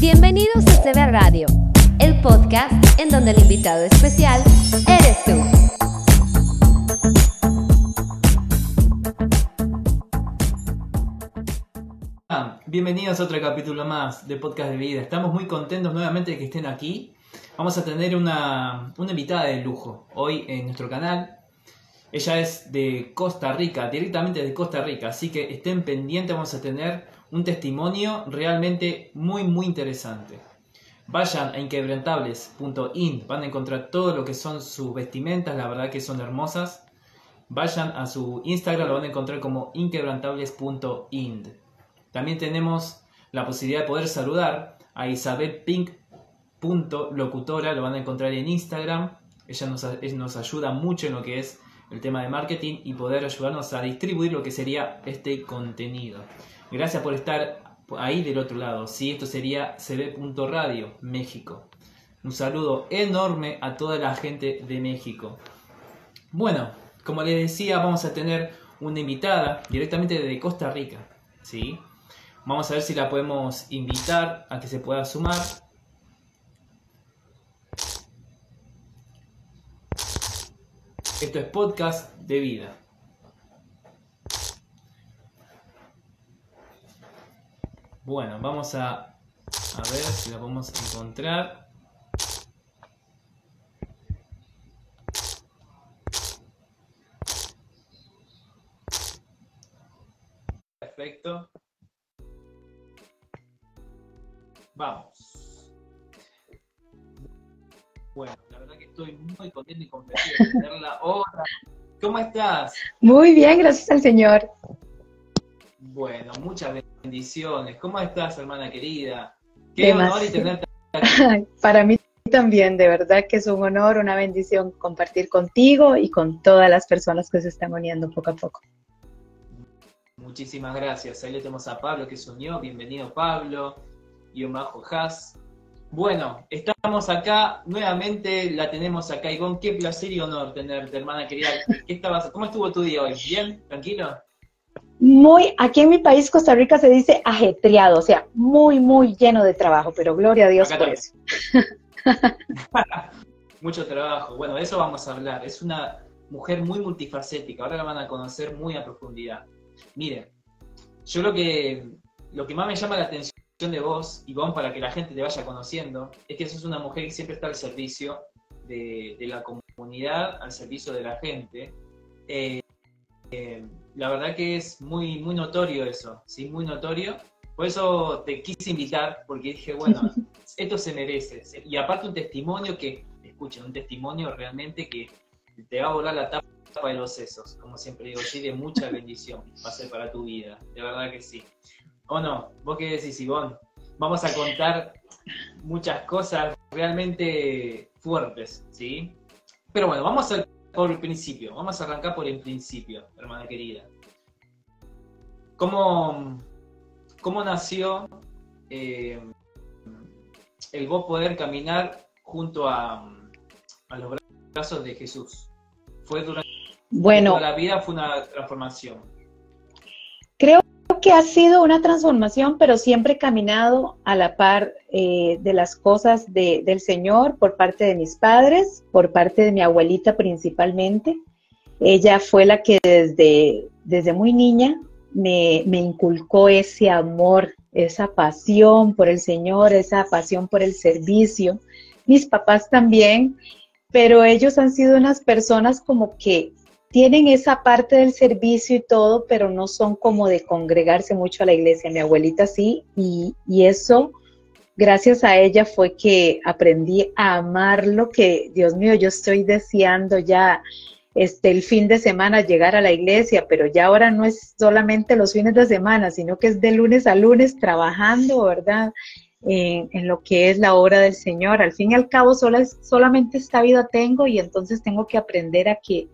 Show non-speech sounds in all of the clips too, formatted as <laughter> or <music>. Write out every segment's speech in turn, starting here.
Bienvenidos a CB Radio, el podcast en donde el invitado especial eres tú. Ah, Bienvenidos a otro capítulo más de Podcast de Vida. Estamos muy contentos nuevamente de que estén aquí. Vamos a tener una, una invitada de lujo hoy en nuestro canal. Ella es de Costa Rica, directamente de Costa Rica, así que estén pendientes, vamos a tener un testimonio realmente muy muy interesante. Vayan a inquebrantables.in, van a encontrar todo lo que son sus vestimentas, la verdad que son hermosas. Vayan a su Instagram, lo van a encontrar como inquebrantables.ind. También tenemos la posibilidad de poder saludar a Isabel Pink locutora, lo van a encontrar en Instagram. Ella nos, nos ayuda mucho en lo que es el tema de marketing y poder ayudarnos a distribuir lo que sería este contenido. Gracias por estar ahí del otro lado. Sí, esto sería cb.radio, México. Un saludo enorme a toda la gente de México. Bueno, como les decía, vamos a tener una invitada directamente de Costa Rica. ¿sí? Vamos a ver si la podemos invitar a que se pueda sumar. Esto es podcast de vida. Bueno, vamos a, ver si la podemos encontrar. Perfecto. Vamos. Bueno, la verdad que estoy muy contento y complacido de tenerla. Hola, ¿cómo estás? Muy bien, gracias al Señor. Bueno, muchas bendiciones. ¿Cómo estás, hermana querida? Qué honor y tenerte aquí. <laughs> Para mí también, de verdad que es un honor, una bendición compartir contigo y con todas las personas que se están uniendo poco a poco. Muchísimas gracias. Ahí le tenemos a Pablo que se unió. Bienvenido, Pablo. Y Omajo Haas. Bueno, estamos acá, nuevamente la tenemos acá. Ivonne, qué placer y honor tenerte, hermana querida. ¿Qué estabas, ¿Cómo estuvo tu día hoy? ¿Bien? ¿Tranquilo? Muy, aquí en mi país, Costa Rica, se dice ajetreado, o sea, muy, muy lleno de trabajo, pero gloria a Dios Acá por eso. <laughs> Mucho trabajo. Bueno, de eso vamos a hablar. Es una mujer muy multifacética. Ahora la van a conocer muy a profundidad. Miren, yo lo que, lo que más me llama la atención de vos, Ivonne, para que la gente te vaya conociendo, es que sos una mujer que siempre está al servicio de, de la comunidad, al servicio de la gente. Eh, eh, la verdad que es muy, muy notorio eso, ¿sí? Muy notorio. Por eso te quise invitar, porque dije, bueno, <laughs> esto se merece. Y aparte un testimonio que, escuchen, un testimonio realmente que te va a volar la tapa de los sesos, como siempre digo, sí, de mucha <laughs> bendición va a ser para tu vida, de verdad que sí. ¿O no? ¿Vos qué decís, Ivonne? Vamos a contar muchas cosas realmente fuertes, ¿sí? Pero bueno, vamos a por el principio, vamos a arrancar por el principio, hermana querida. ¿Cómo, cómo nació eh, el vos poder caminar junto a, a los brazos de Jesús? ¿Fue durante Bueno, toda la vida fue una transformación? creo que ha sido una transformación, pero siempre he caminado a la par eh, de las cosas de- del Señor por parte de mis padres, por parte de mi abuelita principalmente. Ella fue la que desde, desde muy niña me, me inculcó ese amor, esa pasión por el Señor, esa pasión por el servicio. Mis papás también, pero ellos han sido unas personas como que tienen esa parte del servicio y todo, pero no son como de congregarse mucho a la iglesia. Mi abuelita sí, y, y eso, gracias a ella fue que aprendí a amar lo que, Dios mío, yo estoy deseando ya este, el fin de semana llegar a la iglesia, pero ya ahora no es solamente los fines de semana, sino que es de lunes a lunes trabajando, ¿verdad? En, en lo que es la obra del Señor. Al fin y al cabo, sola- solamente esta vida tengo y entonces tengo que aprender a que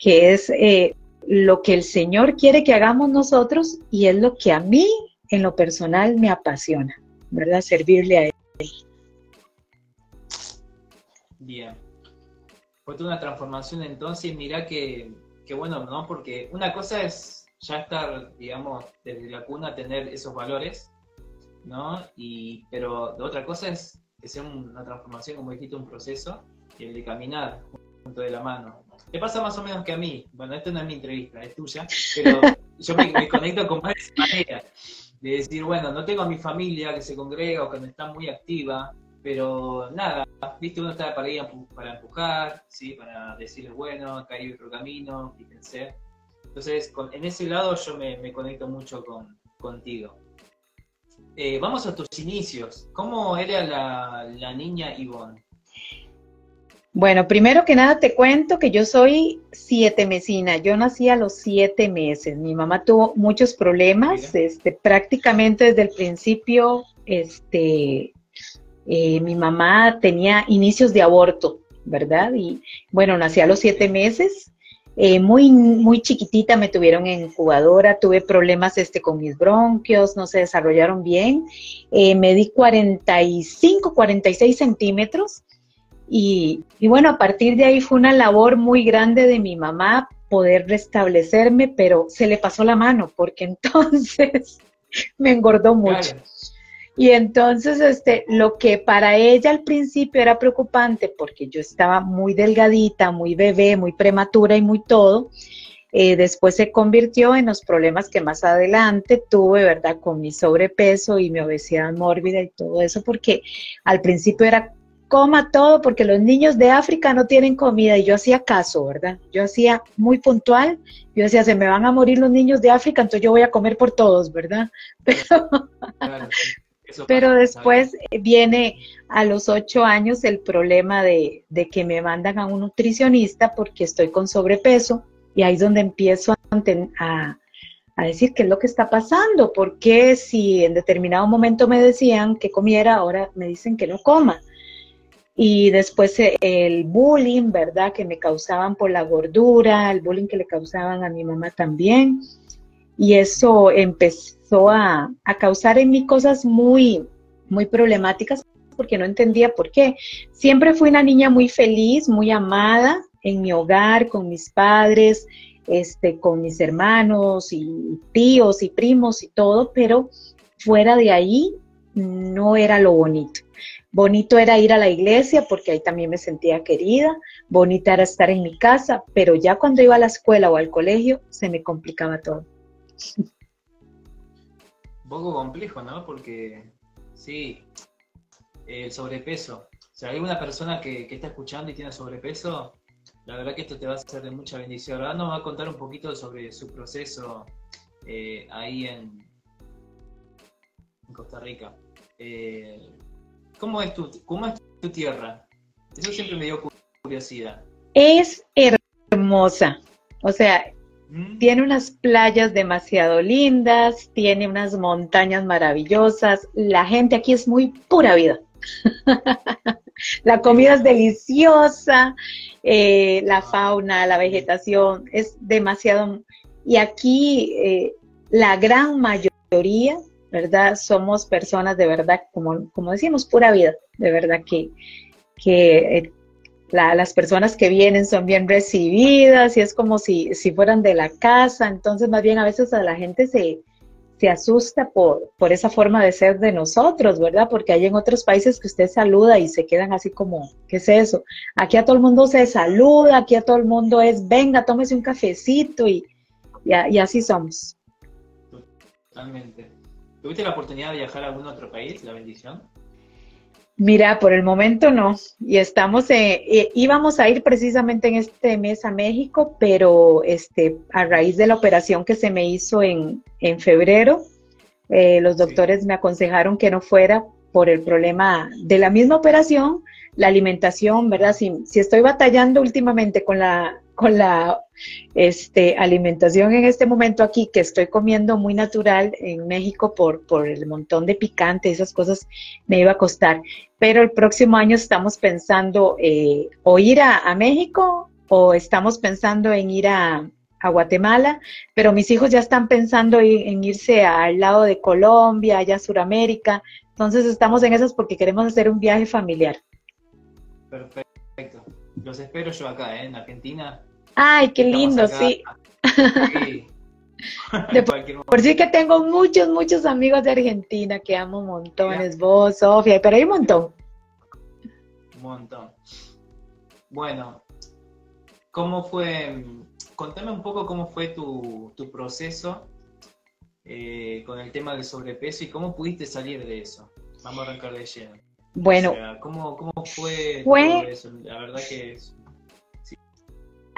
que es eh, lo que el Señor quiere que hagamos nosotros y es lo que a mí en lo personal me apasiona, ¿verdad? Servirle a Él. Bien. Fue toda una transformación entonces, mirá que, que bueno, ¿no? Porque una cosa es ya estar, digamos, desde la cuna tener esos valores, ¿no? Y, pero otra cosa es que sea una transformación, como dijiste, un proceso, y el de caminar de la mano. Te pasa más o menos que a mí. Bueno, esta no es mi entrevista, es tuya, pero <laughs> yo me, conecto con más de esa manera. De decir, bueno, no tengo a mi familia que se congrega o que no está muy activa, pero nada, viste, uno está para ir para empujar, ¿sí? para decirles, bueno, acá hay otro camino, fíjense. Entonces, en ese lado yo me, conecto mucho con, contigo. Eh, vamos a tus inicios. ¿Cómo era la, la niña Ivonne? Bueno, primero que nada te cuento que yo soy siete mesina. Yo nací a los siete meses. Mi mamá tuvo muchos problemas, este, prácticamente desde el principio, este, eh, mi mamá tenía inicios de aborto, ¿verdad? Y bueno, nací a los siete meses. Eh, muy, muy chiquitita me tuvieron en incubadora, tuve problemas este, con mis bronquios, no se desarrollaron bien. Eh, me di 45, 46 centímetros y, bueno, a partir de ahí fue una labor muy grande de mi mamá poder restablecerme, pero se le pasó la mano porque <laughs> entonces me engordó mucho. Y entonces, este, lo que para ella al principio era preocupante, porque yo estaba muy delgadita, muy bebé, muy prematura y muy todo, eh, después se convirtió en los problemas que más adelante tuve, ¿verdad? Con mi sobrepeso y mi obesidad mórbida y todo eso, porque al principio era coma todo porque los niños de África no tienen comida y yo hacía caso, ¿verdad? Yo hacía muy puntual, yo decía, se me van a morir los niños de África, entonces yo voy a comer por todos, ¿verdad? <laughs> Pero, pero después viene a los ocho años el problema de, de, que me mandan a un nutricionista porque estoy con sobrepeso y ahí es donde empiezo a, a decir qué es lo que está pasando, porque si en determinado momento me decían que comiera, ahora me dicen que no coma. Y después eh, el bullying, ¿verdad? Que me causaban por la gordura, el bullying que le causaban a mi mamá también. Y eso empezó a, causar en mí cosas muy, muy problemáticas porque no entendía por qué. Siempre fui una niña muy feliz, muy amada en mi hogar, con mis padres, este, con mis hermanos y tíos y primos y todo, pero fuera de ahí no era lo bonito. Bonito era ir a la iglesia porque ahí también me sentía querida, bonita era estar en mi casa, pero ya cuando iba a la escuela o al colegio se me complicaba todo. Un poco complejo, ¿no? Porque sí, el sobrepeso. Si hay una persona que, está escuchando y tiene sobrepeso, la verdad que esto te va a ser de mucha bendición. Ahora nos va a contar un poquito sobre su proceso eh, ahí en, Costa Rica. Eh, ¿Cómo es tu, cómo es tu tierra? Eso siempre me dio curiosidad. Es hermosa. O sea, mm. tiene unas playas demasiado lindas, tiene unas montañas maravillosas. La gente aquí es muy pura vida. <laughs> la comida es deliciosa, eh, la fauna, la vegetación es demasiado. Y aquí eh, la gran mayoría ¿verdad? Somos personas de verdad, como, como decimos, pura vida, de verdad que, que eh, las personas que vienen son bien recibidas y es como si, si fueran de la casa, entonces más bien a veces a la gente se, se asusta por, por esa forma de ser de nosotros, ¿verdad? Porque hay en otros países que usted saluda y se quedan así como, ¿qué es eso? Aquí a todo el mundo se saluda, aquí a todo el mundo es, venga, tómese un cafecito y, y, y así somos. Totalmente. ¿Tuviste la oportunidad de viajar a algún otro país, la bendición? Mira, por el momento no. Y estamos, eh, eh, íbamos a ir precisamente en este mes a México, pero este, a raíz de la operación que se me hizo en, en febrero, eh, los doctores me aconsejaron que no fuera por el problema de la misma operación, la alimentación, ¿verdad? Si, si estoy batallando últimamente con la con la este, alimentación en este momento aquí, que estoy comiendo muy natural en México por, por el montón de picante, esas cosas me iba a costar. Pero el próximo año estamos pensando eh, o ir a, México o estamos pensando en ir a, Guatemala, pero mis hijos ya están pensando en, irse al lado de Colombia, allá a Sudamérica. Entonces estamos en esas porque queremos hacer un viaje familiar. Perfecto. Los espero yo acá, ¿eh? en Argentina. Ay, qué lindo, sí. <laughs> por, sí que tengo muchos, muchos amigos de Argentina que amo montones. Vos, Sofía, pero hay un montón. Un montón. Bueno, ¿cómo fue? Contame un poco cómo fue tu, proceso eh, con el tema del sobrepeso y cómo pudiste salir de eso. Vamos a arrancar de lleno. Bueno, ¿cómo, fue, fue eso? La verdad que es,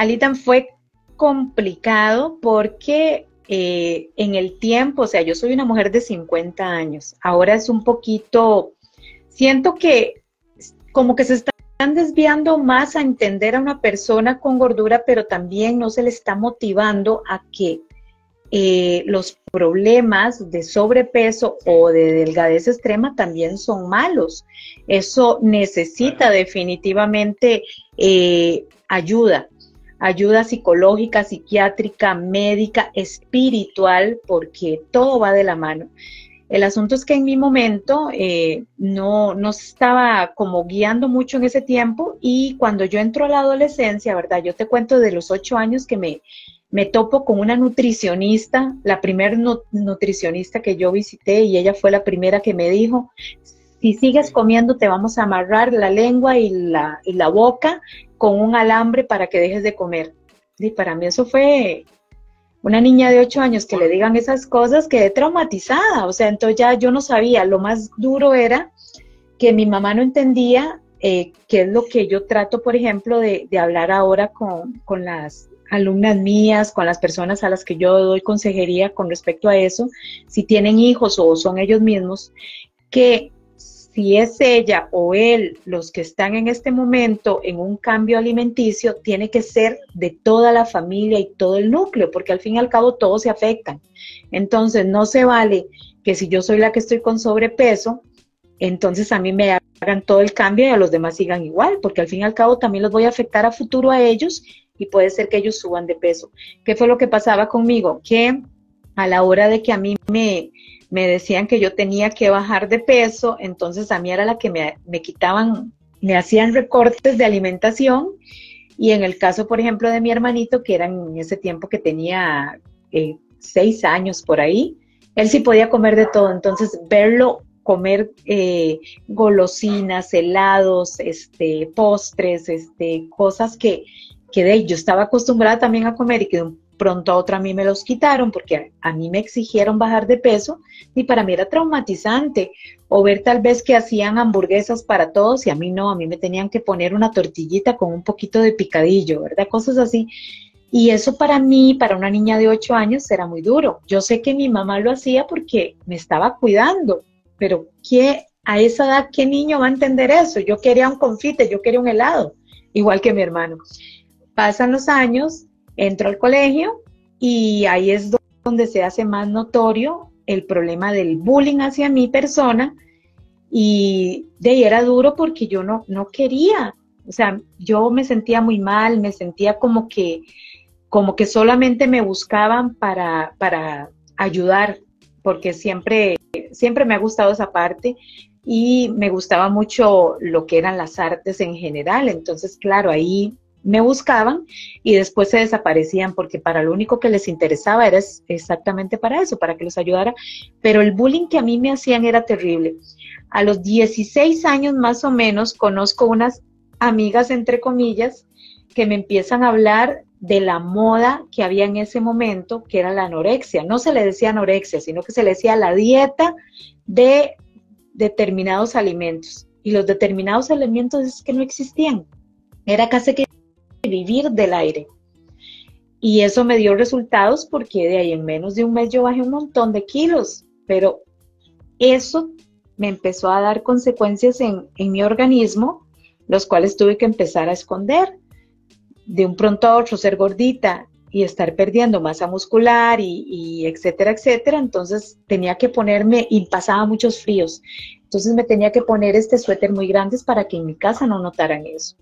Alitan fue complicado porque eh, en el tiempo, o sea, yo soy una mujer de 50 años, ahora es un poquito, siento que como que se están desviando más a entender a una persona con gordura, pero también no se le está motivando a que eh, los problemas de sobrepeso o de delgadez extrema también son malos. Eso necesita definitivamente eh, ayuda ayuda psicológica, psiquiátrica, médica, espiritual, porque todo va de la mano. El asunto es que en mi momento eh, no, no estaba como guiando mucho en ese tiempo y cuando yo entro a la adolescencia, ¿verdad? Yo te cuento de los ocho años que me, me topo con una nutricionista, la primera nutricionista que yo visité y ella fue la primera que me dijo, si sigues comiendo te vamos a amarrar la lengua y la, y la boca con un alambre para que dejes de comer. Y para mí eso fue una niña de 8 años que le digan esas cosas, quedé traumatizada. O sea, entonces ya yo no sabía. Lo más duro era que mi mamá no entendía eh, qué es lo que yo trato, por ejemplo, de, de hablar ahora con, con, las alumnas mías, con las personas a las que yo doy consejería con respecto a eso, si tienen hijos o son ellos mismos, que si es ella o él los que están en este momento en un cambio alimenticio, tiene que ser de toda la familia y todo el núcleo, porque al fin y al cabo todos se afectan. Entonces, no se vale que si yo soy la que estoy con sobrepeso, entonces a mí me hagan todo el cambio y a los demás sigan igual, porque al fin y al cabo también los voy a afectar a futuro a ellos y puede ser que ellos suban de peso. ¿Qué fue lo que pasaba conmigo? Que a la hora de que a mí me, me decían que yo tenía que bajar de peso, entonces a mí era la que me, quitaban, me hacían recortes de alimentación. Y en el caso, por ejemplo, de mi hermanito, que era en ese tiempo que tenía eh, seis años por ahí, él sí podía comer de todo, entonces verlo comer eh, golosinas, helados, este, postres, este, cosas que, que de yo estaba acostumbrada también a comer y que de un pronto a otra a mí me los quitaron porque a mí me exigieron bajar de peso y para mí era traumatizante. O ver tal vez que hacían hamburguesas para todos y a mí no, a mí me tenían que poner una tortillita con un poquito de picadillo, ¿verdad? Cosas así. Y eso para mí, para una niña de 8 años, era muy duro. Yo sé que mi mamá lo hacía porque me estaba cuidando, pero ¿qué, a esa edad qué niño va a entender eso? Yo quería un confite, yo quería un helado, igual que mi hermano. Pasan los años, entro al colegio y ahí es donde se hace más notorio el problema del bullying hacia mi persona. Y de ahí era duro porque yo no, no quería, o sea, yo me sentía muy mal, me sentía como que, como que solamente me buscaban para, para ayudar, porque siempre, siempre me ha gustado esa parte y me gustaba mucho lo que eran las artes en general, entonces claro, ahí me buscaban y después se desaparecían porque para lo único que les interesaba era exactamente para eso, para que los ayudara. Pero el bullying que a mí me hacían era terrible. A los 16 años más o menos conozco unas amigas, entre comillas, que me empiezan a hablar de la moda que había en ese momento, que era la anorexia. No se le decía anorexia, sino que se le decía la dieta de determinados alimentos. Y los determinados alimentos es que no existían. Era casi que vivir del aire. Y eso me dio resultados porque de ahí en menos de un mes yo bajé un montón de kilos, pero eso me empezó a dar consecuencias en, mi organismo, los cuales tuve que empezar a esconder. De un pronto a otro ser gordita y estar perdiendo masa muscular y, y, etcétera, etcétera. Entonces tenía que ponerme, y pasaba muchos fríos. Entonces me tenía que poner este suéter muy grandes para que en mi casa no notaran eso.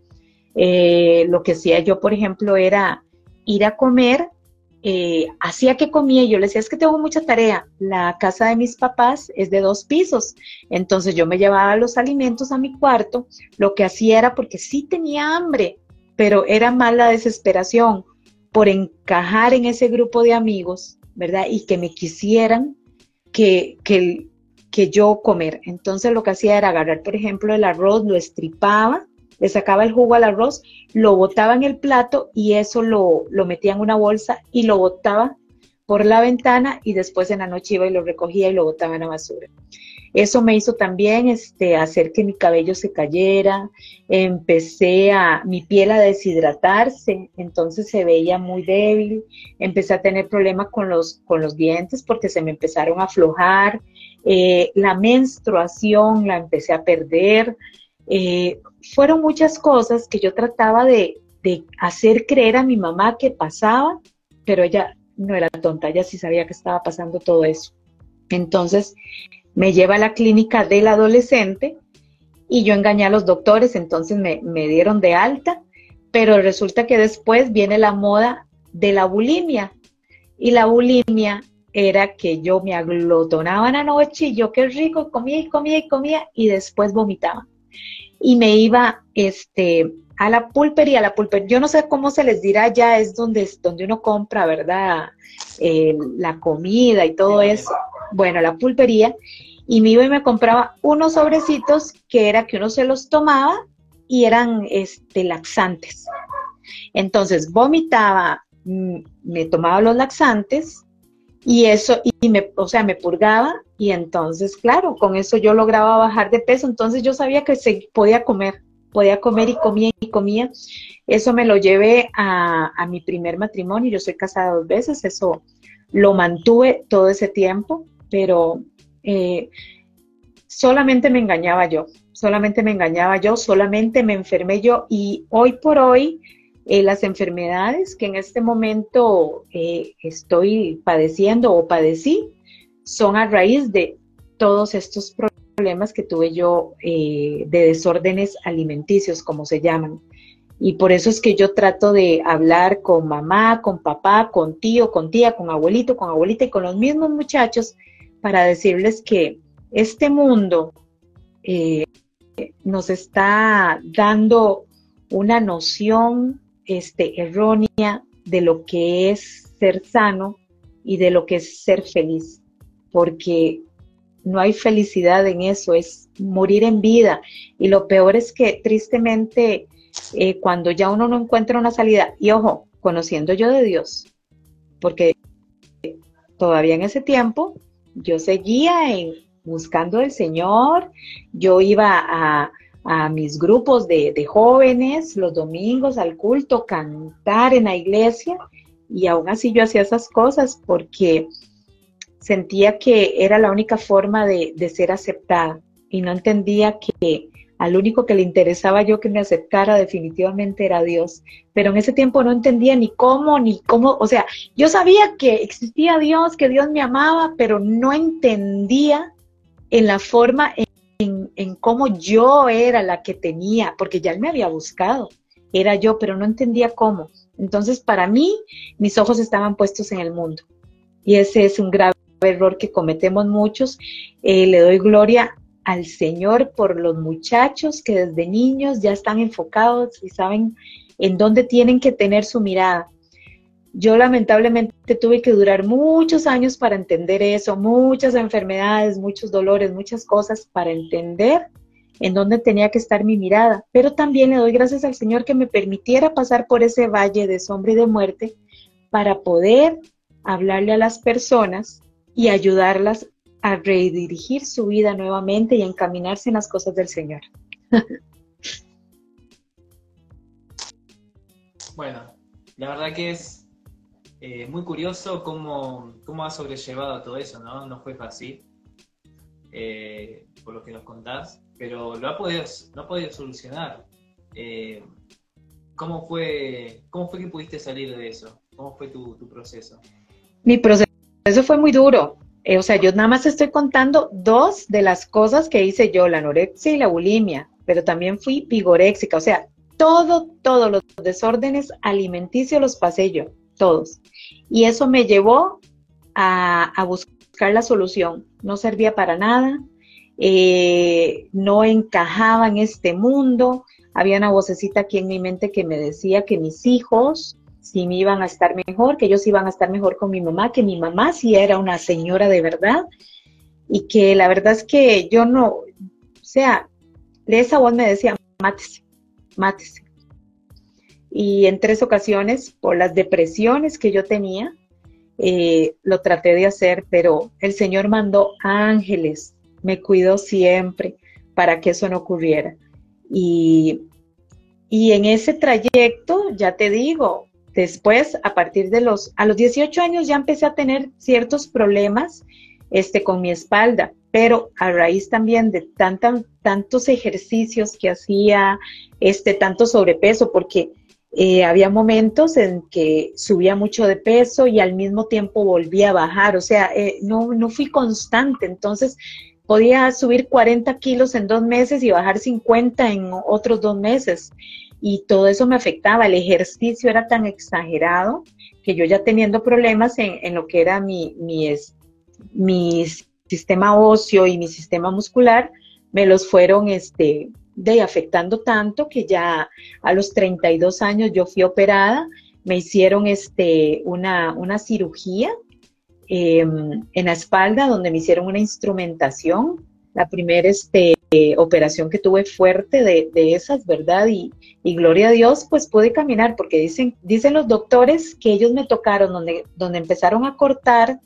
Eh, lo que hacía yo, por ejemplo, era ir a comer, eh, hacía que comía, yo le decía, es que tengo mucha tarea, la casa de mis papás es de dos pisos, entonces yo me llevaba los alimentos a mi cuarto, lo que hacía era porque sí tenía hambre, pero era más la desesperación por encajar en ese grupo de amigos ¿verdad? Y que me quisieran que, que, que yo comer. Entonces lo que hacía era agarrar, por ejemplo, el arroz, lo estripaba, le sacaba el jugo al arroz, lo botaba en el plato y eso lo, lo metía en una bolsa y lo botaba por la ventana y después en la noche iba y lo recogía y lo botaba en la basura. Eso me hizo también este, hacer que mi cabello se cayera, empecé a, mi piel a deshidratarse, entonces se veía muy débil, empecé a tener problemas con los, con los dientes porque se me empezaron a aflojar, eh, la menstruación la empecé a perder, eh, fueron muchas cosas que yo trataba de, hacer creer a mi mamá que pasaba, pero ella no era tonta, ella sí sabía que estaba pasando todo eso. Entonces, me lleva a la clínica del adolescente y yo engañé a los doctores, entonces me, dieron de alta, pero resulta que después viene la moda de la bulimia. Y la bulimia era que yo me aglutonaba en la noche y yo qué rico, comía y comía y comía y después vomitaba. Y me iba este, a la pulpería, la pulpería, yo no sé cómo se les dirá ya, es donde, donde uno compra, ¿verdad? Eh, la comida y todo eso bueno, la pulpería, y me iba y me compraba unos sobrecitos que era que uno se los tomaba y eran este, laxantes. Entonces vomitaba, mm, me tomaba los laxantes y eso, y me, o sea, me purgaba y entonces, claro, con eso yo lograba bajar de peso, entonces yo sabía que se podía comer, podía comer y comía y comía. Eso me lo llevé a, a mi primer matrimonio, yo soy casada dos veces, eso lo mantuve todo ese tiempo pero eh, solamente me engañaba yo, solamente me engañaba yo, solamente me enfermé yo y hoy por hoy eh, las enfermedades que en este momento eh, estoy padeciendo o padecí son a raíz de todos estos problemas que tuve yo de desórdenes alimenticios, como se llaman. Y por eso es que yo trato de hablar con mamá, con papá, con tío, con tía, con abuelito, con abuelita y con los mismos muchachos para decirles que este mundo eh, nos está dando una noción este, errónea de lo que es ser sano y de lo que es ser feliz, porque no hay felicidad en eso, es morir en vida. Y lo peor es que tristemente eh, cuando ya uno no encuentra una salida, y ojo, conociendo yo de Dios, porque todavía en ese tiempo yo seguía buscando al Señor, yo iba a, mis grupos de, jóvenes los domingos al culto, cantar en la iglesia, y aún así yo hacía esas cosas porque sentía que era la única forma de, de ser aceptada y no entendía que al único que le interesaba yo que me aceptara definitivamente era Dios. Pero en ese tiempo no entendía ni cómo, ni cómo, o sea, yo sabía que existía Dios, que Dios me amaba, pero no entendía en la forma en, en cómo yo era la que tenía, porque ya Él me había buscado, era yo, pero no entendía cómo. Entonces, para mí, mis ojos estaban puestos en el mundo. Y ese es un grave error que cometemos muchos. Eh, le doy gloria al Señor por los muchachos que desde niños ya están enfocados y saben en dónde tienen que tener su mirada. Yo lamentablemente tuve que durar muchos años para entender eso, muchas enfermedades, muchos dolores, muchas cosas para entender en dónde tenía que estar mi mirada. Pero también le doy gracias al Señor que me permitiera pasar por ese valle de sombra y de muerte para poder hablarle a las personas y ayudarlas a redirigir su vida nuevamente y encaminarse en las cosas del Señor. <laughs> bueno, la verdad que es eh, muy curioso cómo, cómo has sobrellevado todo eso, ¿no? No fue fácil, eh, por lo que nos contás, pero lo ha podido, ha podido solucionar. Eh, ¿cómo, fue, ¿Cómo fue que pudiste salir de eso? ¿Cómo fue tu, tu proceso? Mi proceso fue muy duro. Eh, o sea, yo nada más estoy contando dos de las cosas que hice yo, la anorexia y la bulimia, pero también fui vigoréxica, o sea, todo, todos los desórdenes alimenticios los pasé yo, todos. Y eso me llevó a, buscar la solución. No servía para nada, eh, no encajaba en este mundo. Había una vocecita aquí en mi mente que me decía que mis hijos si me iban a estar mejor, que ellos iban a estar mejor con mi mamá, que mi mamá sí era una señora de verdad y que la verdad es que yo no, o sea, de esa voz me decía, mátese, mátese. Y en tres ocasiones, por las depresiones que yo tenía, eh, lo traté de hacer, pero el Señor mandó ángeles, me cuidó siempre para que eso no ocurriera. Y, y en ese trayecto, ya te digo, después, a partir de los, a los 18 años ya empecé a tener ciertos problemas este, con mi espalda, pero a raíz también de tantos ejercicios que hacía, este, tanto sobrepeso, porque eh, había momentos en que subía mucho de peso y al mismo tiempo volvía a bajar, o sea, eh, no, no fui constante, entonces podía subir 40 kilos en dos meses y bajar 50 en otros dos meses. Y todo eso me afectaba, el ejercicio era tan exagerado que yo ya teniendo problemas en, lo que era mi, mi, mi sistema óseo y mi sistema muscular, me los fueron este, de afectando tanto que ya a los 32 años yo fui operada, me hicieron este, una, una cirugía em, en la espalda donde me hicieron una instrumentación, la primera este, operación que tuve fuerte de, de esas, ¿verdad? Y, y, gloria a Dios, pues pude caminar porque dicen, dicen los doctores que ellos me tocaron donde, donde empezaron a cortar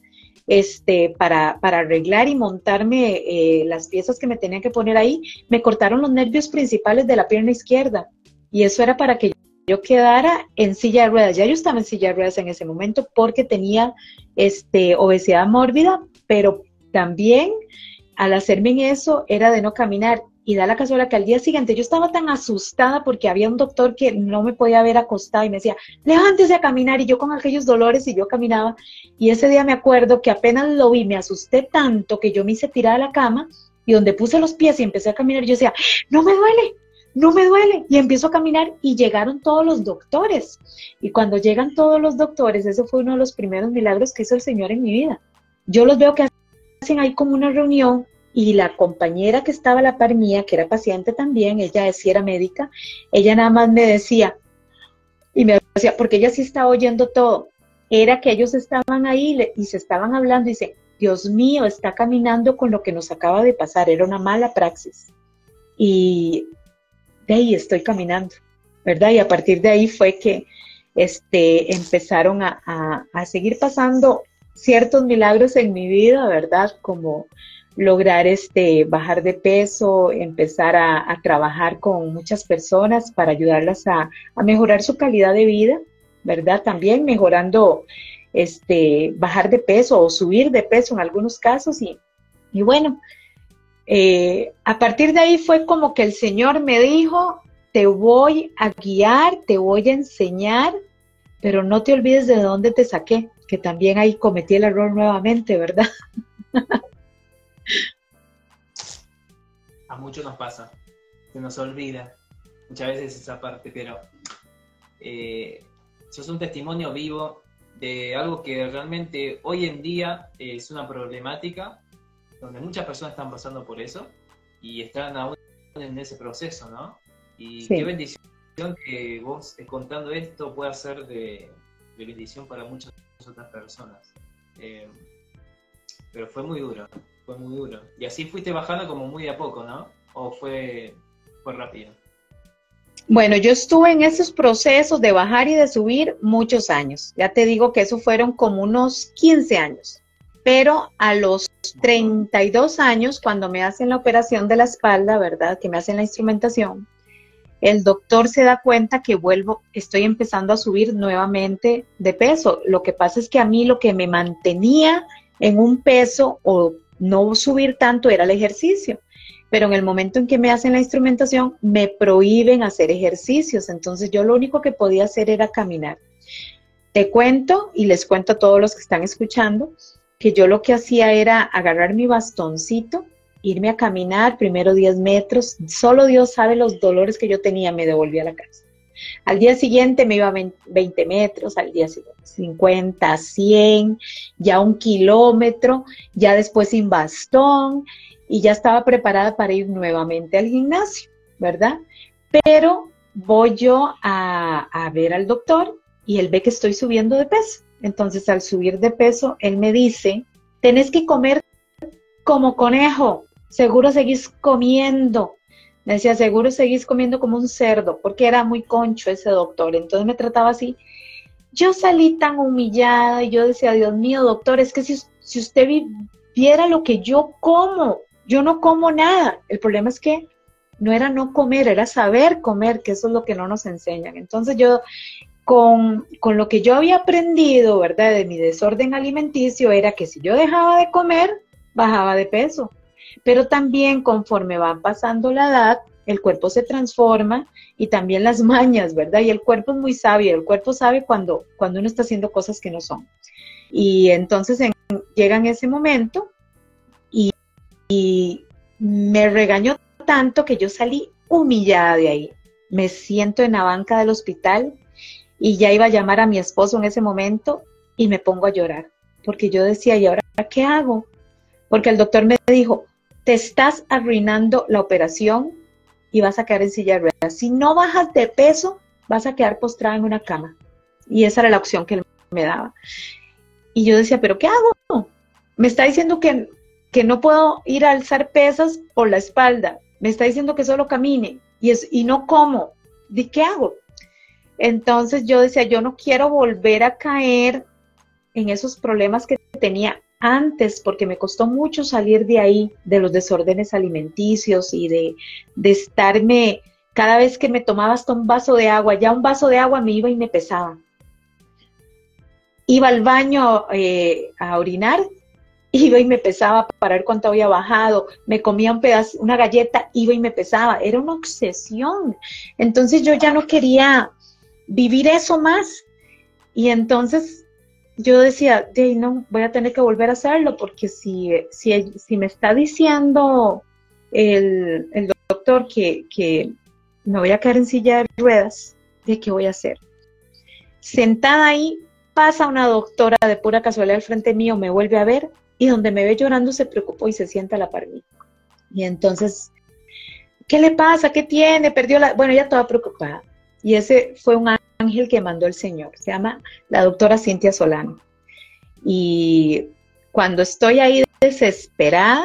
este, para, para arreglar y montarme eh, las piezas que me tenían que poner ahí, me cortaron los nervios principales de la pierna izquierda. Y eso era para que yo quedara en silla de ruedas. Ya yo estaba en silla de ruedas en ese momento porque tenía este, obesidad mórbida, pero también al hacerme en eso era de no caminar y da la casualidad que al día siguiente yo estaba tan asustada porque había un doctor que no me podía ver acostada y me decía, levántese a caminar y yo con aquellos dolores y yo caminaba. Y ese día me acuerdo que apenas lo vi, me asusté tanto que yo me hice tirar a la cama y donde puse los pies y empecé a caminar, yo decía, no me duele, no me duele. Y empiezo a caminar y llegaron todos los doctores. Y cuando llegan todos los doctores, ese fue uno de los primeros milagros que hizo el Señor en mi vida. Yo los veo que hacen ahí como una reunión y la compañera que estaba a la par mía, que era paciente también, ella sí era médica, ella nada más me decía, y me decía, porque ella sí estaba oyendo todo, era que ellos estaban ahí y se estaban hablando y dice, Dios mío, está caminando con lo que nos acaba de pasar, era una mala praxis. Y de ahí estoy caminando, ¿verdad? Y a partir de ahí fue que este, empezaron a, a, a seguir pasando ciertos milagros en mi vida, ¿verdad? Como lograr este, bajar de peso, empezar a, trabajar con muchas personas para ayudarlas a, mejorar su calidad de vida, ¿verdad? También mejorando, este, bajar de peso o subir de peso en algunos casos y, y bueno, eh, a partir de ahí fue como que el Señor me dijo, te voy a guiar, te voy a enseñar, pero no te olvides de dónde te saqué, que también ahí cometí el error nuevamente, ¿verdad? <laughs> <laughs> A muchos nos pasa, se nos olvida muchas veces esa parte, pero eh, sos un testimonio vivo de algo que realmente hoy en día es una problemática donde muchas personas están pasando por eso y están aún en ese proceso, ¿no? Y qué bendición que vos eh, contando esto pueda ser de, bendición para muchas otras personas. Eh, pero fue muy duro, fue muy duro. Y así fuiste bajando como muy de a poco, ¿no? ¿O fue, fue rápido? Bueno, yo estuve en esos procesos de bajar y de subir muchos años. Ya te digo que eso fueron como unos 15 años. Pero a los 32 años, cuando me hacen la operación de la espalda, ¿verdad? Que me hacen la instrumentación, el doctor se da cuenta que vuelvo, estoy empezando a subir nuevamente de peso. Lo que pasa es que a mí lo que me mantenía en un peso o no subir tanto era el ejercicio. Pero en el momento en que me hacen la instrumentación, me prohíben hacer ejercicios. Entonces yo lo único que podía hacer era caminar. Te cuento y les cuento a todos los que están escuchando que yo lo que hacía era agarrar mi bastoncito, irme a caminar primero 10 metros. Solo Dios sabe los dolores que yo tenía, me devolví a la casa. Al día siguiente me iba a 20 metros, al día siguiente 50, 100, ya un kilómetro, ya después sin bastón y ya estaba preparada para ir nuevamente al gimnasio, ¿verdad? Pero voy yo a, ver al doctor y él ve que estoy subiendo de peso. Entonces al subir de peso, él me dice, tenés que comer como conejo, seguro seguís comiendo. Me decía, seguro seguís comiendo como un cerdo, porque era muy concho ese doctor. Entonces me trataba así. Yo salí tan humillada y yo decía, Dios mío, doctor, es que si, si usted viera lo que yo como, yo no como nada. El problema es que no era no comer, era saber comer, que eso es lo que no nos enseñan. Entonces yo, con, con lo que yo había aprendido, ¿verdad? De mi desorden alimenticio, era que si yo dejaba de comer, bajaba de peso. Pero también conforme va pasando la edad, el cuerpo se transforma y también las <laughs> mañas, ¿verdad? Y el cuerpo es muy sabio, el cuerpo sabe cuando, cuando uno está haciendo cosas que no son. Y entonces llega en ese momento y, y me regañó tanto que yo salí humillada de ahí. Me siento en la banca del hospital y ya iba a llamar a mi esposo en ese momento y me pongo a llorar, porque yo decía, ¿y ahora qué hago? Porque el doctor me dijo, te estás arruinando la operación y vas a quedar en silla de ruedas. Si no bajas de peso, vas a quedar postrada en una cama. Y esa era la opción que él me daba. Y yo decía, ¿pero qué hago? Me está diciendo que, que no puedo ir a alzar pesas por la espalda. Me está diciendo que solo camine y, es, y no como. ¿De qué hago? Entonces yo decía, yo no quiero volver a caer en esos problemas que tenía antes, porque me costó mucho salir de ahí, de los desórdenes alimenticios y de, estarme, cada vez que me tomaba hasta un vaso de agua, ya un vaso de agua me iba y me pesaba. Iba al baño eh, a orinar, iba y me pesaba para ver cuánto había bajado, me comía un pedazo, una galleta, iba y me pesaba, era una obsesión. Entonces yo ya no quería vivir eso más. Y entonces yo decía, no, voy a tener que volver a hacerlo porque si, si, si me está diciendo el, el doctor que, que, me voy a quedar en silla de ruedas, ¿de qué voy a hacer? Sentada ahí, pasa una doctora de pura casualidad al frente mío, me vuelve a ver y donde me ve llorando se preocupó y se sienta a la par Y entonces, ¿qué le pasa? ¿Qué tiene? Perdió la... Bueno, ella estaba preocupada. Y ese fue un ángel que mandó el Señor. Se llama la doctora Cintia Solano. Y cuando estoy ahí desesperada,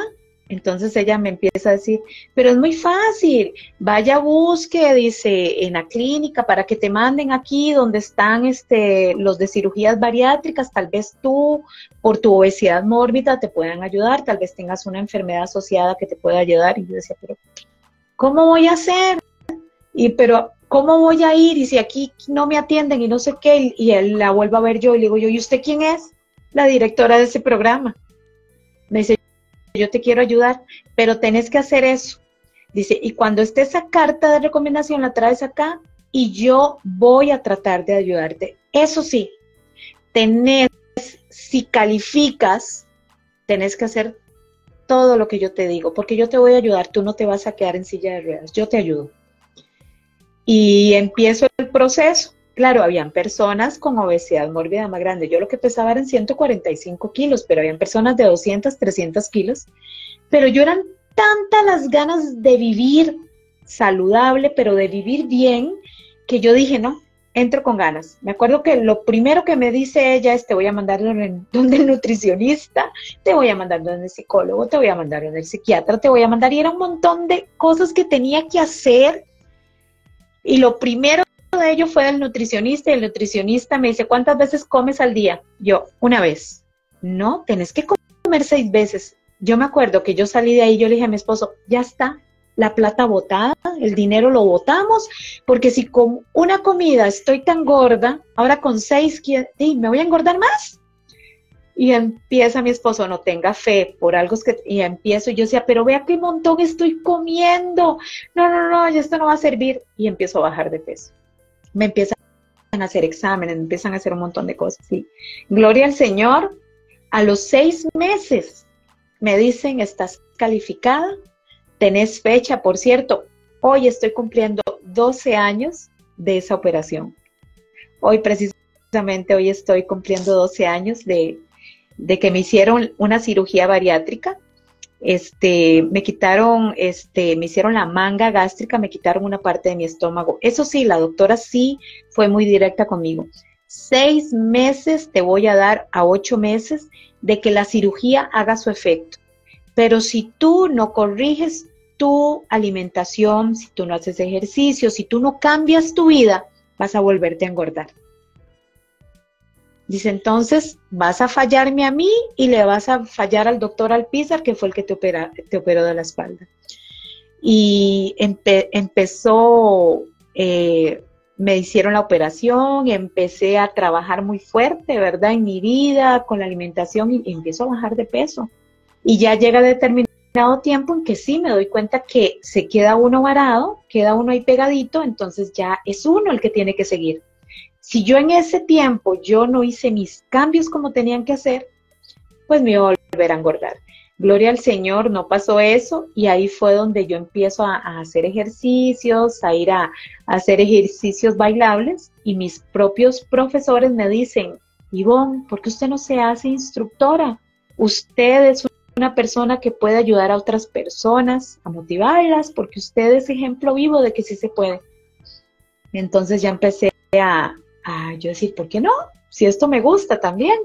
entonces ella me empieza a decir, pero es muy fácil, vaya busque, dice, en la clínica para que te manden aquí donde están este, los de cirugías bariátricas, tal vez tú por tu obesidad mórbida te puedan ayudar, tal vez tengas una enfermedad asociada que te pueda ayudar. Y yo decía, pero ¿cómo voy a hacer? Y pero ¿cómo voy a ir? Y si aquí no me atienden y no sé qué, y él la vuelvo a ver yo y le digo yo, ¿y usted quién es? La directora de ese programa. Me dice, yo te quiero ayudar, pero tenés que hacer eso. Dice, y cuando esté esa carta de recomendación la traes acá y yo voy a tratar de ayudarte. Eso sí, tenés, si calificas, tenés que hacer todo lo que yo te digo, porque yo te voy a ayudar, tú no te vas a quedar en silla de ruedas, yo te ayudo y empiezo el proceso. Claro, habían personas con obesidad mórbida más grande. Yo lo que pesaba eran 145 kilos, pero habían personas de 200, 300 kilos. Pero yo eran tantas las ganas de vivir saludable, pero de vivir bien, que yo dije, no, entro con ganas. Me acuerdo que lo primero que me dice ella es, te voy a mandar donde el nutricionista, te voy a mandar donde el psicólogo, te voy a mandar donde el psiquiatra, te voy a mandar, y era un montón de cosas que tenía que hacer y lo primero de ello fue el nutricionista y el nutricionista me dice, ¿cuántas veces comes al día? Yo, una vez. No, tenés que comer seis veces. Yo me acuerdo que yo salí de ahí, yo le dije a mi esposo, ya está, la plata botada, el dinero lo botamos, porque si con una comida estoy tan gorda, ahora con seis, ¿me voy a engordar más? Y empieza mi esposo, no tenga fe, por algo que, y empiezo, y yo decía, pero vea qué montón estoy comiendo, no, no, no, esto no va a servir, y empiezo a bajar de peso. Me empiezan a hacer exámenes, me empiezan a hacer un montón de cosas, sí. Gloria al Señor, a los seis meses me dicen, estás calificada, tenés fecha, por cierto, hoy estoy cumpliendo 12 años de esa operación. Hoy precisamente, hoy estoy cumpliendo 12 años de, de que me hicieron una cirugía bariátrica. Este, me quitaron, este, me hicieron la manga gástrica, me quitaron una parte de mi estómago. Eso sí, la doctora sí fue muy directa conmigo. seis meses te voy a dar a ocho meses de que la cirugía haga su efecto. Pero si tú no corriges tu alimentación, si tú no haces ejercicio, si tú no cambias tu vida, vas a volverte a engordar. Dice, entonces vas a fallarme a mí y le vas a fallar al doctor Alpizar, que fue el que te, te operó de la espalda. Y empezó, eh, me hicieron la operación, empecé a trabajar muy fuerte, ¿verdad? En mi vida, con la alimentación, y, empiezo a bajar de peso. Y ya llega determinado tiempo en que sí me doy cuenta que se queda uno varado, queda uno ahí pegadito, entonces ya es uno el que tiene que seguir. Si yo en ese tiempo yo no hice mis cambios como tenían que hacer, pues me iba a volver a engordar. Gloria al Señor, no pasó eso y ahí fue donde yo empiezo a, hacer ejercicios, a ir a, a, hacer ejercicios bailables y mis propios profesores me dicen, Ivonne, ¿por qué usted no se hace instructora? Usted es una persona que puede ayudar a otras personas, a motivarlas, porque usted es ejemplo vivo de que sí se puede. Entonces ya empecé a, a yo decir, ¿por qué no? Si esto me gusta también.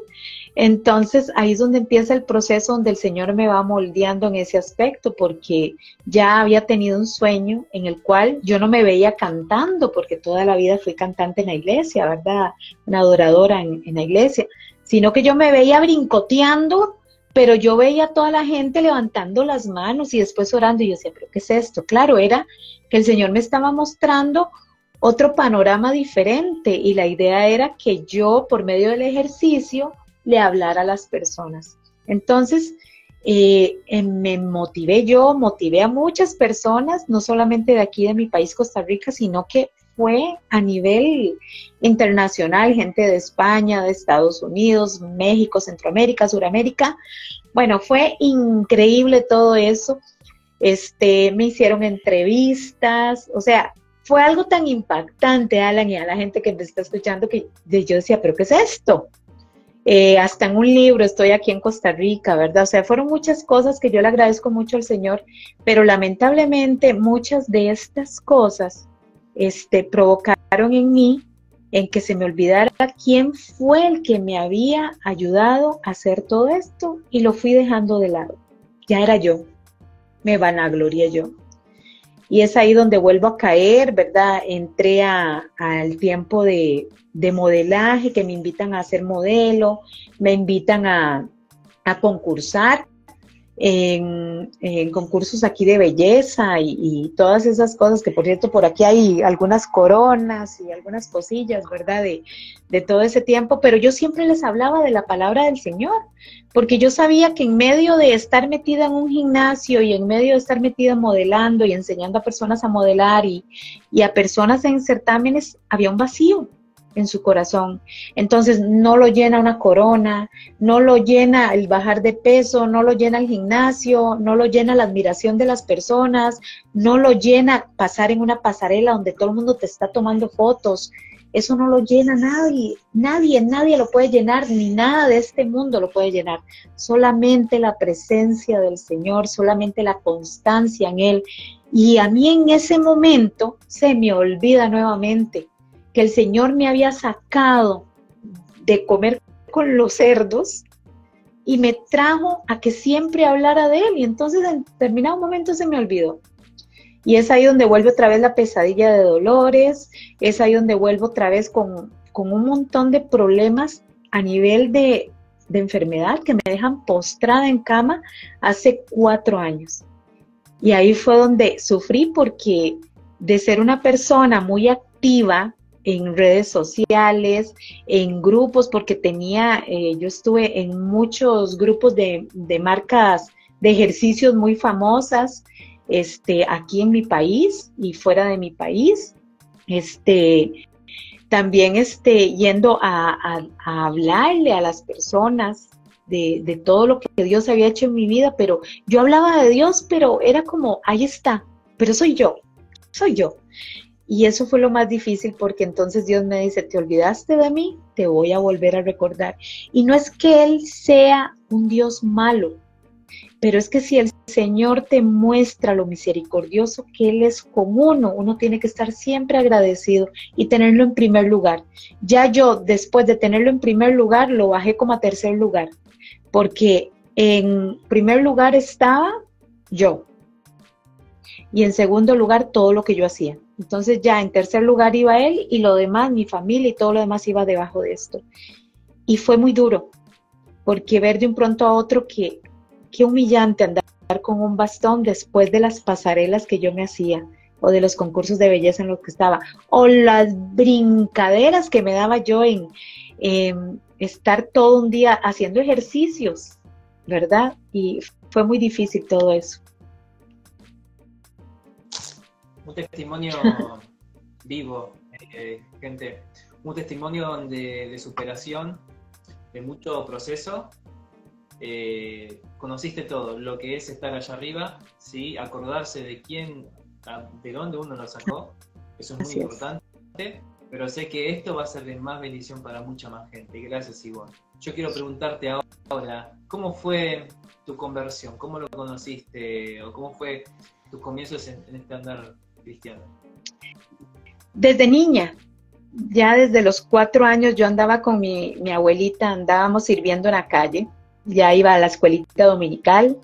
Entonces ahí es donde empieza el proceso donde el Señor me va moldeando en ese aspecto, porque ya había tenido un sueño en el cual yo no me veía cantando, porque toda la vida fui cantante en la iglesia, ¿verdad? Una adoradora en, en la iglesia, sino que yo me veía brincoteando, pero yo veía a toda la gente levantando las manos y después orando y yo decía, pero ¿qué es esto? Claro, era que el Señor me estaba mostrando otro panorama diferente y la idea era que yo por medio del ejercicio le hablara a las personas. Entonces, eh, em, me motivé yo, motivé a muchas personas, no solamente de aquí de mi país, Costa Rica, sino que fue a nivel internacional, gente de España, de Estados Unidos, México, Centroamérica, Suramérica. Bueno, fue increíble todo eso. Este, me hicieron entrevistas, o sea, fue algo tan impactante, Alan, y a la gente que me está escuchando, que yo decía, pero ¿qué es esto? Eh, hasta en un libro, estoy aquí en Costa Rica, ¿verdad? O sea, fueron muchas cosas que yo le agradezco mucho al Señor, pero lamentablemente muchas de estas cosas este, provocaron en mí en que se me olvidara quién fue el que me había ayudado a hacer todo esto y lo fui dejando de lado. Ya era yo, me vanaglorié yo y es ahí donde vuelvo a caer, ¿verdad? Entré al tiempo de, modelaje, que me invitan a hacer modelo, me invitan a, a concursar en, concursos aquí de belleza y, todas esas cosas, que por cierto por aquí hay algunas coronas y algunas cosillas, ¿verdad? De, de todo ese tiempo, pero yo siempre les hablaba de la palabra del Señor, porque yo sabía que en medio de estar metida en un gimnasio y en medio de estar metida modelando y enseñando a personas a modelar y, y a personas en certámenes, había un vacío en su corazón. Entonces no lo llena una corona, no lo llena el bajar de peso, no lo llena el gimnasio, no lo llena la admiración de las personas, no lo llena pasar en una pasarela donde todo el mundo te está tomando fotos. Eso no lo llena nadie, nadie, nadie lo puede llenar, ni nada de este mundo lo puede llenar. Solamente la presencia del Señor, solamente la constancia en Él. Y a mí en ese momento se me olvida nuevamente que el Señor me había sacado de comer con los cerdos y me trajo a que siempre hablara de Él. Y entonces en determinado momento se me olvidó. Y es ahí donde vuelve otra vez la pesadilla de dolores, es ahí donde vuelvo otra vez con, un montón de problemas a nivel de, de enfermedad que me dejan postrada en cama hace cuatro años. Y ahí fue donde sufrí porque de ser una persona muy activa, en redes sociales, en grupos, porque tenía, eh, yo estuve en muchos grupos de, marcas de ejercicios muy famosas, este, aquí en mi país y fuera de mi país. Este, también este, yendo a, hablarle a las personas de, de, todo lo que Dios había hecho en mi vida, pero yo hablaba de Dios, pero era como, ahí está, pero soy yo, soy yo. Y eso fue lo más difícil porque entonces Dios me dice, te olvidaste de mí, te voy a volver a recordar. Y no es que Él sea un Dios malo, pero es que si el Señor te muestra lo misericordioso que Él es con uno, uno tiene que estar siempre agradecido y tenerlo en primer lugar. Ya yo, después de tenerlo en primer lugar, lo bajé como a tercer lugar, porque en primer lugar estaba yo y en segundo lugar todo lo que yo hacía. Entonces ya en tercer lugar iba él y lo demás, mi familia y todo lo demás iba debajo de esto. Y fue muy duro, porque ver de un pronto a otro que, qué humillante andar con un bastón después de las pasarelas que yo me hacía o de los concursos de belleza en los que estaba, o las brincaderas que me daba yo en estar todo un día haciendo ejercicios, ¿verdad? Y fue muy difícil todo eso. Un testimonio <laughs> vivo, eh, gente, un testimonio de superación, de mucho proceso eh, conociste todo, lo que es estar allá arriba, ¿sí? acordarse de quién, de dónde uno lo sacó, eso es muy importante, pero sé que esto va a ser de más bendición para mucha más gente. Gracias, Ivonne. Yo quiero preguntarte ahora, ¿cómo fue tu conversión? ¿Cómo lo conociste? ¿O cómo fue tus comienzos en, este andar cristiano? Desde niña, ya desde los cuatro años yo andaba con mi, mi, abuelita, andábamos sirviendo en la calle ya iba a la escuelita dominical,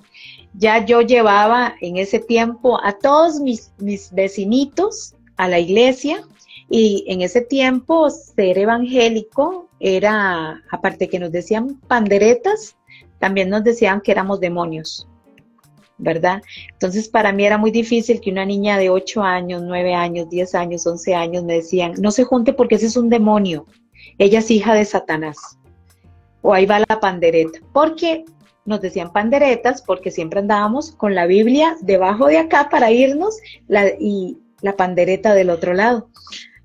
ya yo llevaba en ese tiempo a todos mis, mis vecinitos a la iglesia y en ese tiempo ser evangélico era, aparte que nos decían panderetas, también nos decían que éramos demonios, ¿verdad? Entonces para mí era muy difícil que una niña de 8 años, 9 años, 10 años, 11 años me decían, no se junte porque ese es un demonio, ella es hija de Satanás o ahí va la pandereta, porque nos decían panderetas porque siempre andábamos con la Biblia debajo de acá para irnos y la pandereta del otro lado.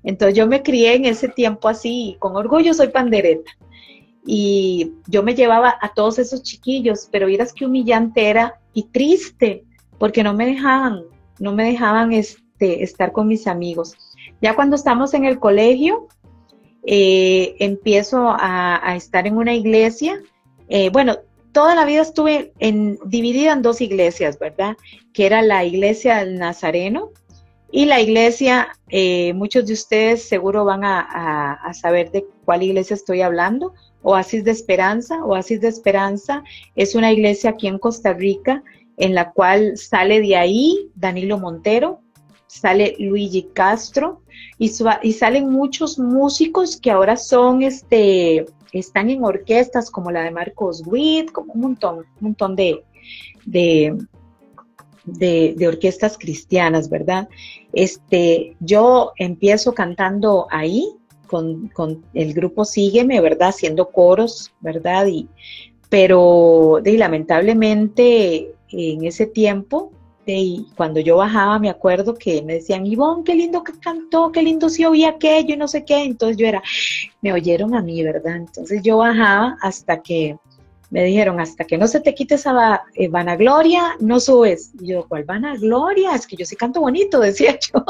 Entonces yo me crié en ese tiempo así, y con orgullo soy pandereta. Y yo me llevaba a todos esos chiquillos, pero miras qué humillante era y triste, porque no me dejaban, no me dejaban este, estar con mis amigos. Ya cuando estamos en el colegio, eh, empiezo a, estar en una iglesia. Eh, bueno, toda la vida estuve dividida en dos iglesias, ¿verdad? Que era la iglesia del Nazareno y la iglesia, eh, muchos de ustedes seguro van a, saber de cuál iglesia estoy hablando. Oasis de Esperanza. Oasis de Esperanza es una iglesia aquí en Costa Rica en la cual sale de ahí Danilo Montero, sale Luigi Castro y, salen muchos músicos que ahora son, este, están en orquestas como la de Marcos Witt, como un montón, un montón de, de, de, orquestas cristianas, ¿verdad? Este, yo empiezo cantando ahí con, con, el grupo Sígueme, ¿verdad? Haciendo coros, ¿verdad? Y, pero lamentablemente en ese tiempo y cuando yo bajaba me acuerdo que me decían, Ivonne, qué lindo que cantó, qué lindo si oía aquello y no sé qué. Entonces yo era, me oyeron a mí, ¿verdad? Entonces yo bajaba hasta que me dijeron, hasta que no se te quite esa eh, vanagloria, no subes. Y yo, ¿cuál vanagloria? Es que yo sí canto bonito, <laughs> decía yo.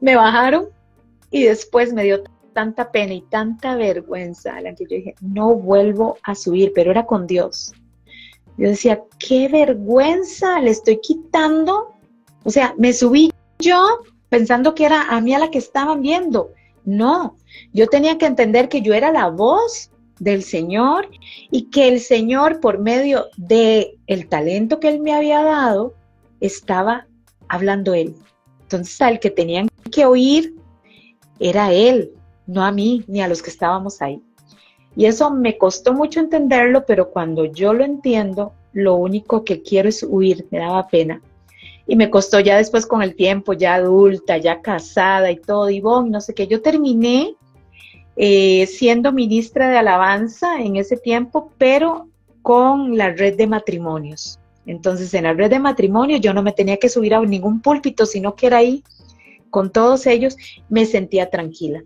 me bajaron y después me dio tanta pena y tanta vergüenza la que yo dije, no vuelvo a subir, pero era con Dios. Yo decía, qué vergüenza, le estoy quitando. O sea, me subí yo pensando que era a mí a la que estaban viendo. No, yo tenía que entender que yo era la voz del Señor y que el Señor por medio de el talento que él me había dado estaba hablando él. Entonces al que tenían que oír era él, no a mí ni a los que estábamos ahí. Y eso me costó mucho entenderlo, pero cuando yo lo entiendo, lo único que quiero es huir, me daba pena. Y me costó ya después con el tiempo, ya adulta, ya casada y todo, y bon, no sé qué, yo terminé eh, siendo ministra de alabanza en ese tiempo, pero con la red de matrimonios. Entonces, en la red de matrimonios yo no me tenía que subir a ningún púlpito, sino que era ahí con todos ellos, me sentía tranquila.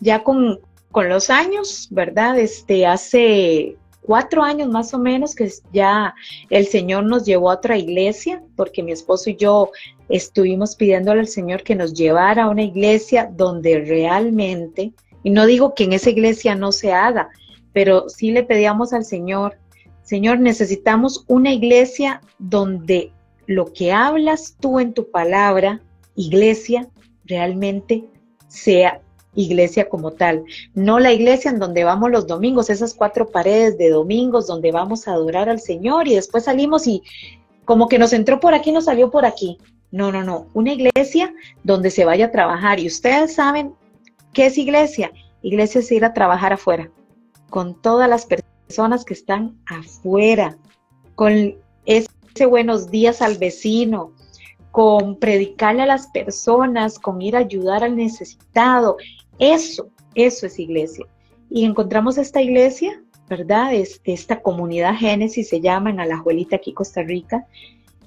Ya con, con los años, ¿verdad? Este, hace cuatro años más o menos que ya el Señor nos llevó a otra iglesia, porque mi esposo y yo estuvimos pidiéndole al Señor que nos llevara a una iglesia donde realmente, y no digo que en esa iglesia no se haga, pero sí le pedíamos al Señor, Señor, necesitamos una iglesia donde lo que hablas tú en tu palabra, iglesia, realmente sea iglesia como tal, no la iglesia en donde vamos los domingos, esas cuatro paredes de domingos donde vamos a adorar al Señor y después salimos y como que nos entró por aquí, nos salió por aquí. No, no, no, una iglesia donde se vaya a trabajar y ustedes saben qué es iglesia. Iglesia es ir a trabajar afuera, con todas las personas que están afuera, con ese buenos días al vecino, con predicarle a las personas, con ir a ayudar al necesitado. Eso, eso es iglesia. Y encontramos esta iglesia, ¿verdad? Este, esta comunidad Génesis se llama en Alajuelita, aquí Costa Rica.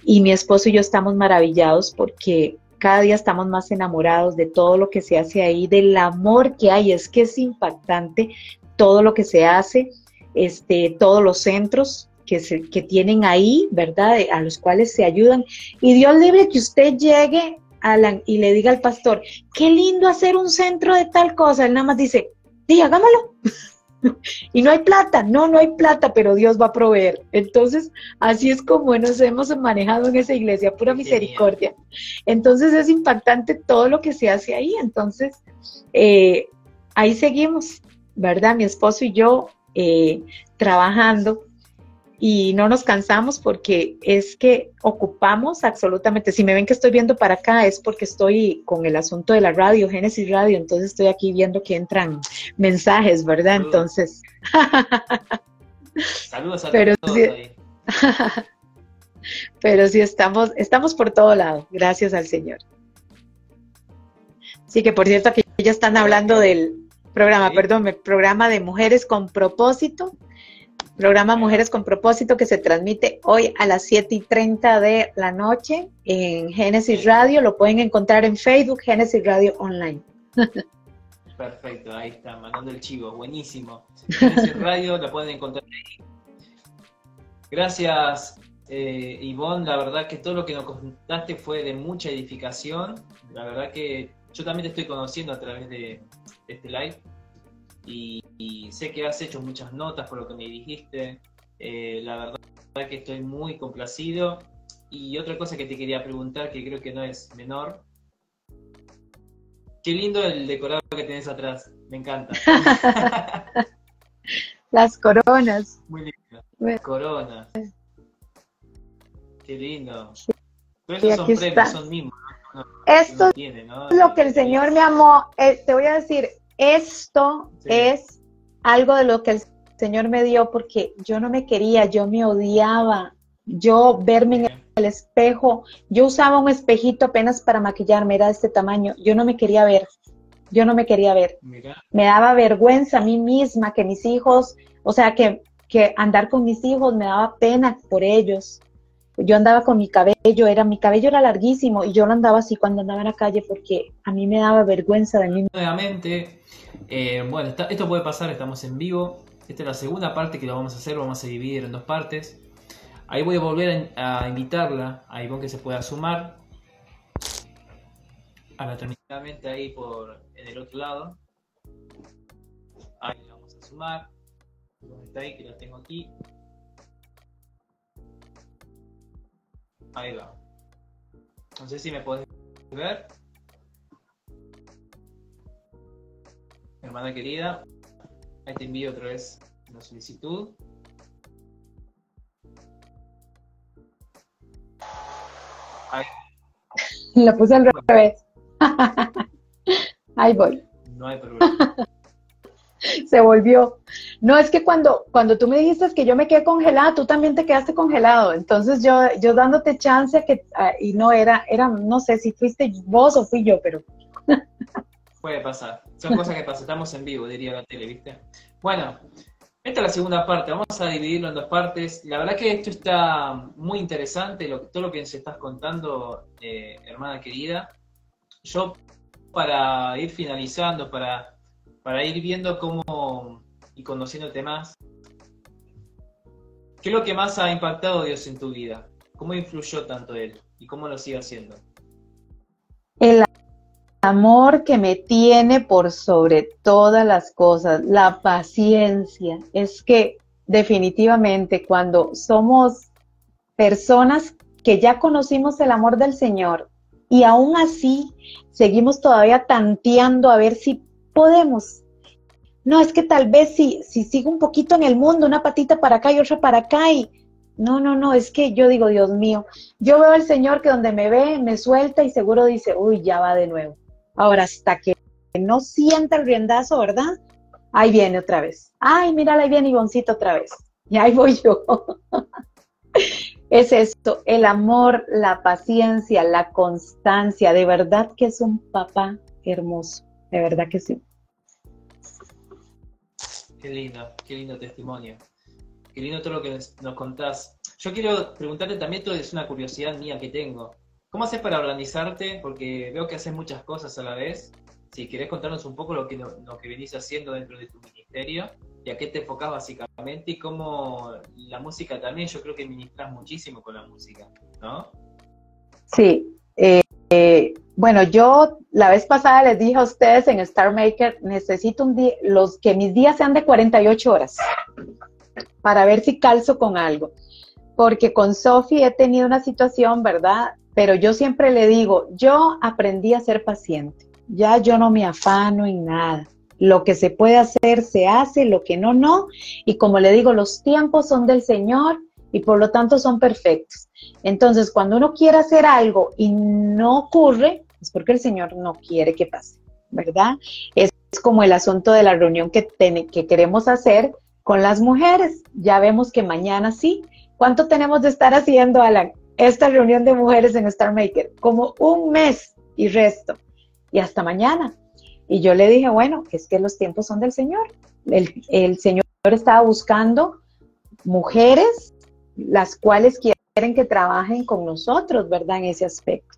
Y mi esposo y yo estamos maravillados porque cada día estamos más enamorados de todo lo que se hace ahí, del amor que hay. Es que es impactante todo lo que se hace, este, todos los centros que, se, que tienen ahí, ¿verdad? A los cuales se ayudan. Y Dios libre que usted llegue Alan, y le diga al pastor, qué lindo hacer un centro de tal cosa. Él nada más dice, sí, hagámoslo. <laughs> y no hay plata, no, no hay plata, pero Dios va a proveer. Entonces, así es como nos hemos manejado en esa iglesia, pura misericordia. Entonces, es impactante todo lo que se hace ahí. Entonces, eh, ahí seguimos, ¿verdad? Mi esposo y yo eh, trabajando y no nos cansamos porque es que ocupamos absolutamente, si me ven que estoy viendo para acá es porque estoy con el asunto de la radio, Génesis Radio, entonces estoy aquí viendo que entran mensajes, ¿verdad? Entonces... <laughs> Saludos a pero todos sí, ahí. <laughs> pero sí estamos, estamos por todo lado, gracias al Señor. Sí, que por cierto aquí ya están hablando del programa, Sí. perdón, el programa de Mujeres con Propósito, programa Mujeres con Propósito que se transmite hoy a las 7 y 30 de la noche en Génesis Radio. Lo pueden encontrar en Facebook, Génesis Radio Online. Perfecto, ahí está, mandando el chivo, buenísimo. Génesis Radio la pueden encontrar ahí. Gracias, eh, Ivonne, la verdad que todo lo que nos contaste fue de mucha edificación. La verdad que yo también te estoy conociendo a través de este live y, y sé que has hecho muchas notas por lo que me dijiste. Eh, la verdad que estoy muy complacido. Y otra cosa que te quería preguntar, que creo que no es menor. Qué lindo el decorado que tenés atrás, me encanta. <laughs> Las coronas. Muy lindo. Bueno. Corona. Qué lindo. Pero Y esos son premios, está. son mimos. ¿no? Esto tiene, ¿no? es lo que el Señor me amó. Eh, te voy a decir, esto Sí. es algo de lo que el Señor me dio porque yo no me quería, yo me odiaba. Yo verme en el espejo, yo usaba un espejito apenas para maquillarme, era de este tamaño. Yo no me quería ver, yo no me quería ver. Mira, Me daba vergüenza a mí misma que mis hijos, o sea, que, que andar con mis hijos me daba pena por ellos. Yo andaba con mi cabello, era mi cabello era larguísimo y yo lo andaba así cuando andaba en la calle porque a mí me daba vergüenza de mí. nuevamente, eh, bueno, esto puede pasar, estamos en vivo. Esta es la segunda parte que lo vamos a hacer, vamos a dividir en dos partes. Ahí voy a volver a, invitarla a Ivonne que se pueda sumar a la transmisión ahí por el otro lado. Ahí la vamos a sumar. ¿Dónde está ahí? Que la tengo aquí. Ahí va. No sé si me podés ver. Hermana querida, ahí te envío otra vez la solicitud. Ahí, La puse al revés. Ahí voy. no hay problema. <laughs> Se volvió. No, es que cuando, cuando tú me dijiste que yo me quedé congelada, tú también te quedaste congelado. Entonces yo, yo dándote chance que, ah, y no era, era, no sé si fuiste vos o fui yo, pero Puede pasar. Son cosas que pasan. Estamos en vivo, diría la tele, ¿viste? Bueno, esta es la segunda parte. Vamos a dividirlo en dos partes. La verdad que esto está muy interesante, todo lo que nos estás contando, eh, hermana querida. Yo, para ir finalizando, para, para ir viendo cómo y conociéndote más, ¿qué es lo que más ha impactado Dios en tu vida? ¿Cómo influyó tanto Él? ¿Y cómo lo sigue haciendo? el amor que me tiene por sobre todas las cosas, la paciencia, es que definitivamente, cuando somos personas que ya conocimos el amor del Señor y aún así seguimos todavía tanteando a ver si podemos. No, es que tal vez si, si sigo un poquito en el mundo, una patita para acá y otra para acá y... No, no, no, es que yo digo, Dios mío, yo veo al Señor que donde me ve, me suelta y seguro dice, uy, ya va de nuevo. Ahora, hasta que no sienta el riendazo, ¿verdad? Ahí viene otra vez. Ay, mira, ahí viene Ivoncito otra vez. Y ahí voy yo. <laughs> es esto, el amor, la paciencia, la constancia. De verdad que es un papá hermoso. De verdad que sí. Qué lindo, qué lindo testimonio. Qué lindo todo lo que nos contás. Yo quiero preguntarte también, esto es una curiosidad mía que tengo. ¿Cómo haces para organizarte? Porque veo que haces muchas cosas a la vez si querés contarnos un poco lo que, lo que venís haciendo dentro de tu ministerio y a qué te enfocás básicamente y cómo la música también, yo creo que ministras muchísimo con la música, ¿no? Sí. Eh, eh, bueno, yo la vez pasada les dije a ustedes en Star Maker, necesito un día, los que mis días sean de 48 horas para ver si calzo con algo. Porque con Sophie he tenido una situación, ¿verdad? Pero yo siempre le digo, yo aprendí a ser paciente ya yo no me afano en nada. Lo que se puede hacer, se hace, lo que no, no. Y como le digo, los tiempos son del Señor y por lo tanto son perfectos. Entonces, cuando uno quiere hacer algo y no ocurre, es porque el Señor no quiere que pase, ¿verdad? Es como el asunto de la reunión que, que queremos hacer con las mujeres. Ya vemos que mañana sí. ¿Cuánto tenemos de estar haciendo, Alan? Esta reunión de mujeres en Star Maker, como un mes y resto y hasta mañana. Y yo le dije, bueno, es que los tiempos son del Señor. El, Señor estaba buscando mujeres las cuales quieren que trabajen con nosotros, ¿verdad? En ese aspecto.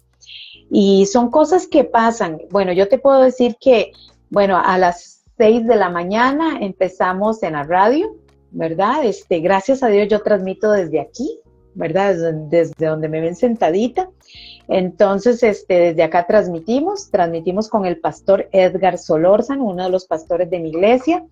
Y son cosas que pasan. Bueno, yo te puedo decir que, bueno, a las seis de la mañana empezamos en la radio, ¿verdad? Este, gracias a Dios yo transmito desde aquí, ¿verdad? desde donde me ven sentadita. Entonces, este, desde acá transmitimos, transmitimos con el pastor Edgar Solórzano, uno de los pastores de mi iglesia,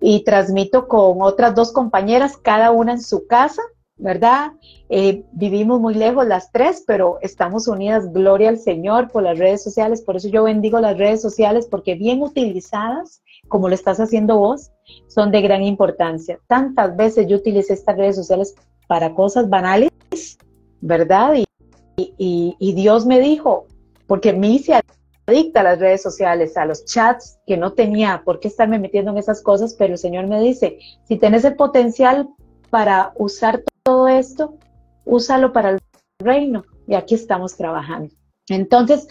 y transmito con otras dos compañeras, cada una en su casa, ¿verdad? Eh, vivimos muy lejos las tres, pero estamos unidas, gloria al Señor, por las redes sociales, por eso yo bendigo las redes sociales, porque bien utilizadas, como lo estás haciendo vos, son de gran importancia. Tantas veces yo utilicé estas redes sociales para cosas banales, ¿verdad? Y, Dios me dijo, porque me se adicta a las redes sociales, a los chats, que no tenía por qué estarme metiendo en esas cosas, pero el Señor me dice, si tienes el potencial para usar todo esto, úsalo para el reino. Y aquí estamos trabajando. Entonces,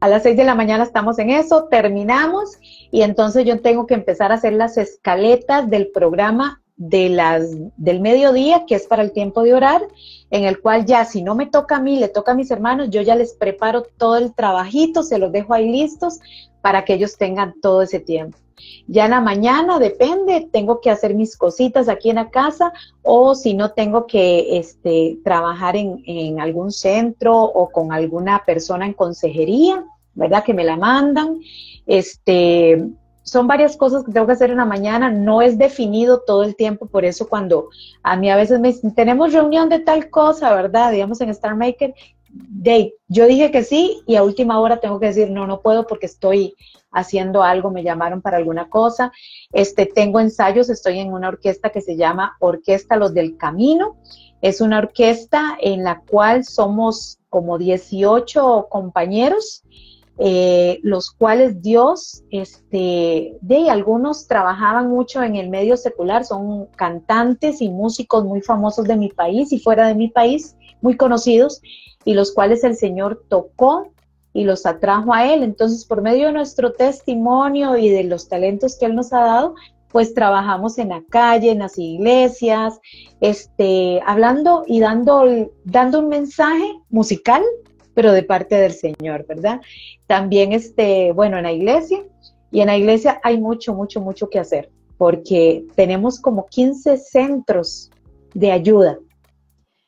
a las seis de la mañana estamos en eso, terminamos y entonces yo tengo que empezar a hacer las escaletas del programa de las, del mediodía, que es para el tiempo de orar, en el cual ya si no me toca a mí, le toca a mis hermanos, yo ya les preparo todo el trabajito, se los dejo ahí listos para que ellos tengan todo ese tiempo. Ya en la mañana, depende, tengo que hacer mis cositas aquí en la casa o si no tengo que este, trabajar en, en algún centro o con alguna persona en consejería, ¿verdad? Que me la mandan. Este, son varias cosas que tengo que hacer en la mañana, no es definido todo el tiempo, por eso cuando a mí a veces me dicen, tenemos reunión de tal cosa, ¿verdad? Digamos en Star Maker, de, yo dije que sí y a última hora tengo que decir, no, no puedo porque estoy haciendo algo, me llamaron para alguna cosa, este, tengo ensayos, estoy en una orquesta que se llama Orquesta Los del Camino, es una orquesta en la cual somos como 18 compañeros, eh, los cuales Dios, este, de algunos trabajaban mucho en el medio secular, son cantantes y músicos muy famosos de mi país y fuera de mi país, muy conocidos, y los cuales el Señor tocó y los atrajo a Él. Entonces, por medio de nuestro testimonio y de los talentos que Él nos ha dado, pues trabajamos en la calle, en las iglesias, este, hablando y dando, dando un mensaje musical pero de parte del Señor, ¿verdad? También, este, bueno, en la iglesia, y en la iglesia hay mucho, mucho, mucho que hacer, porque tenemos como 15 centros de ayuda.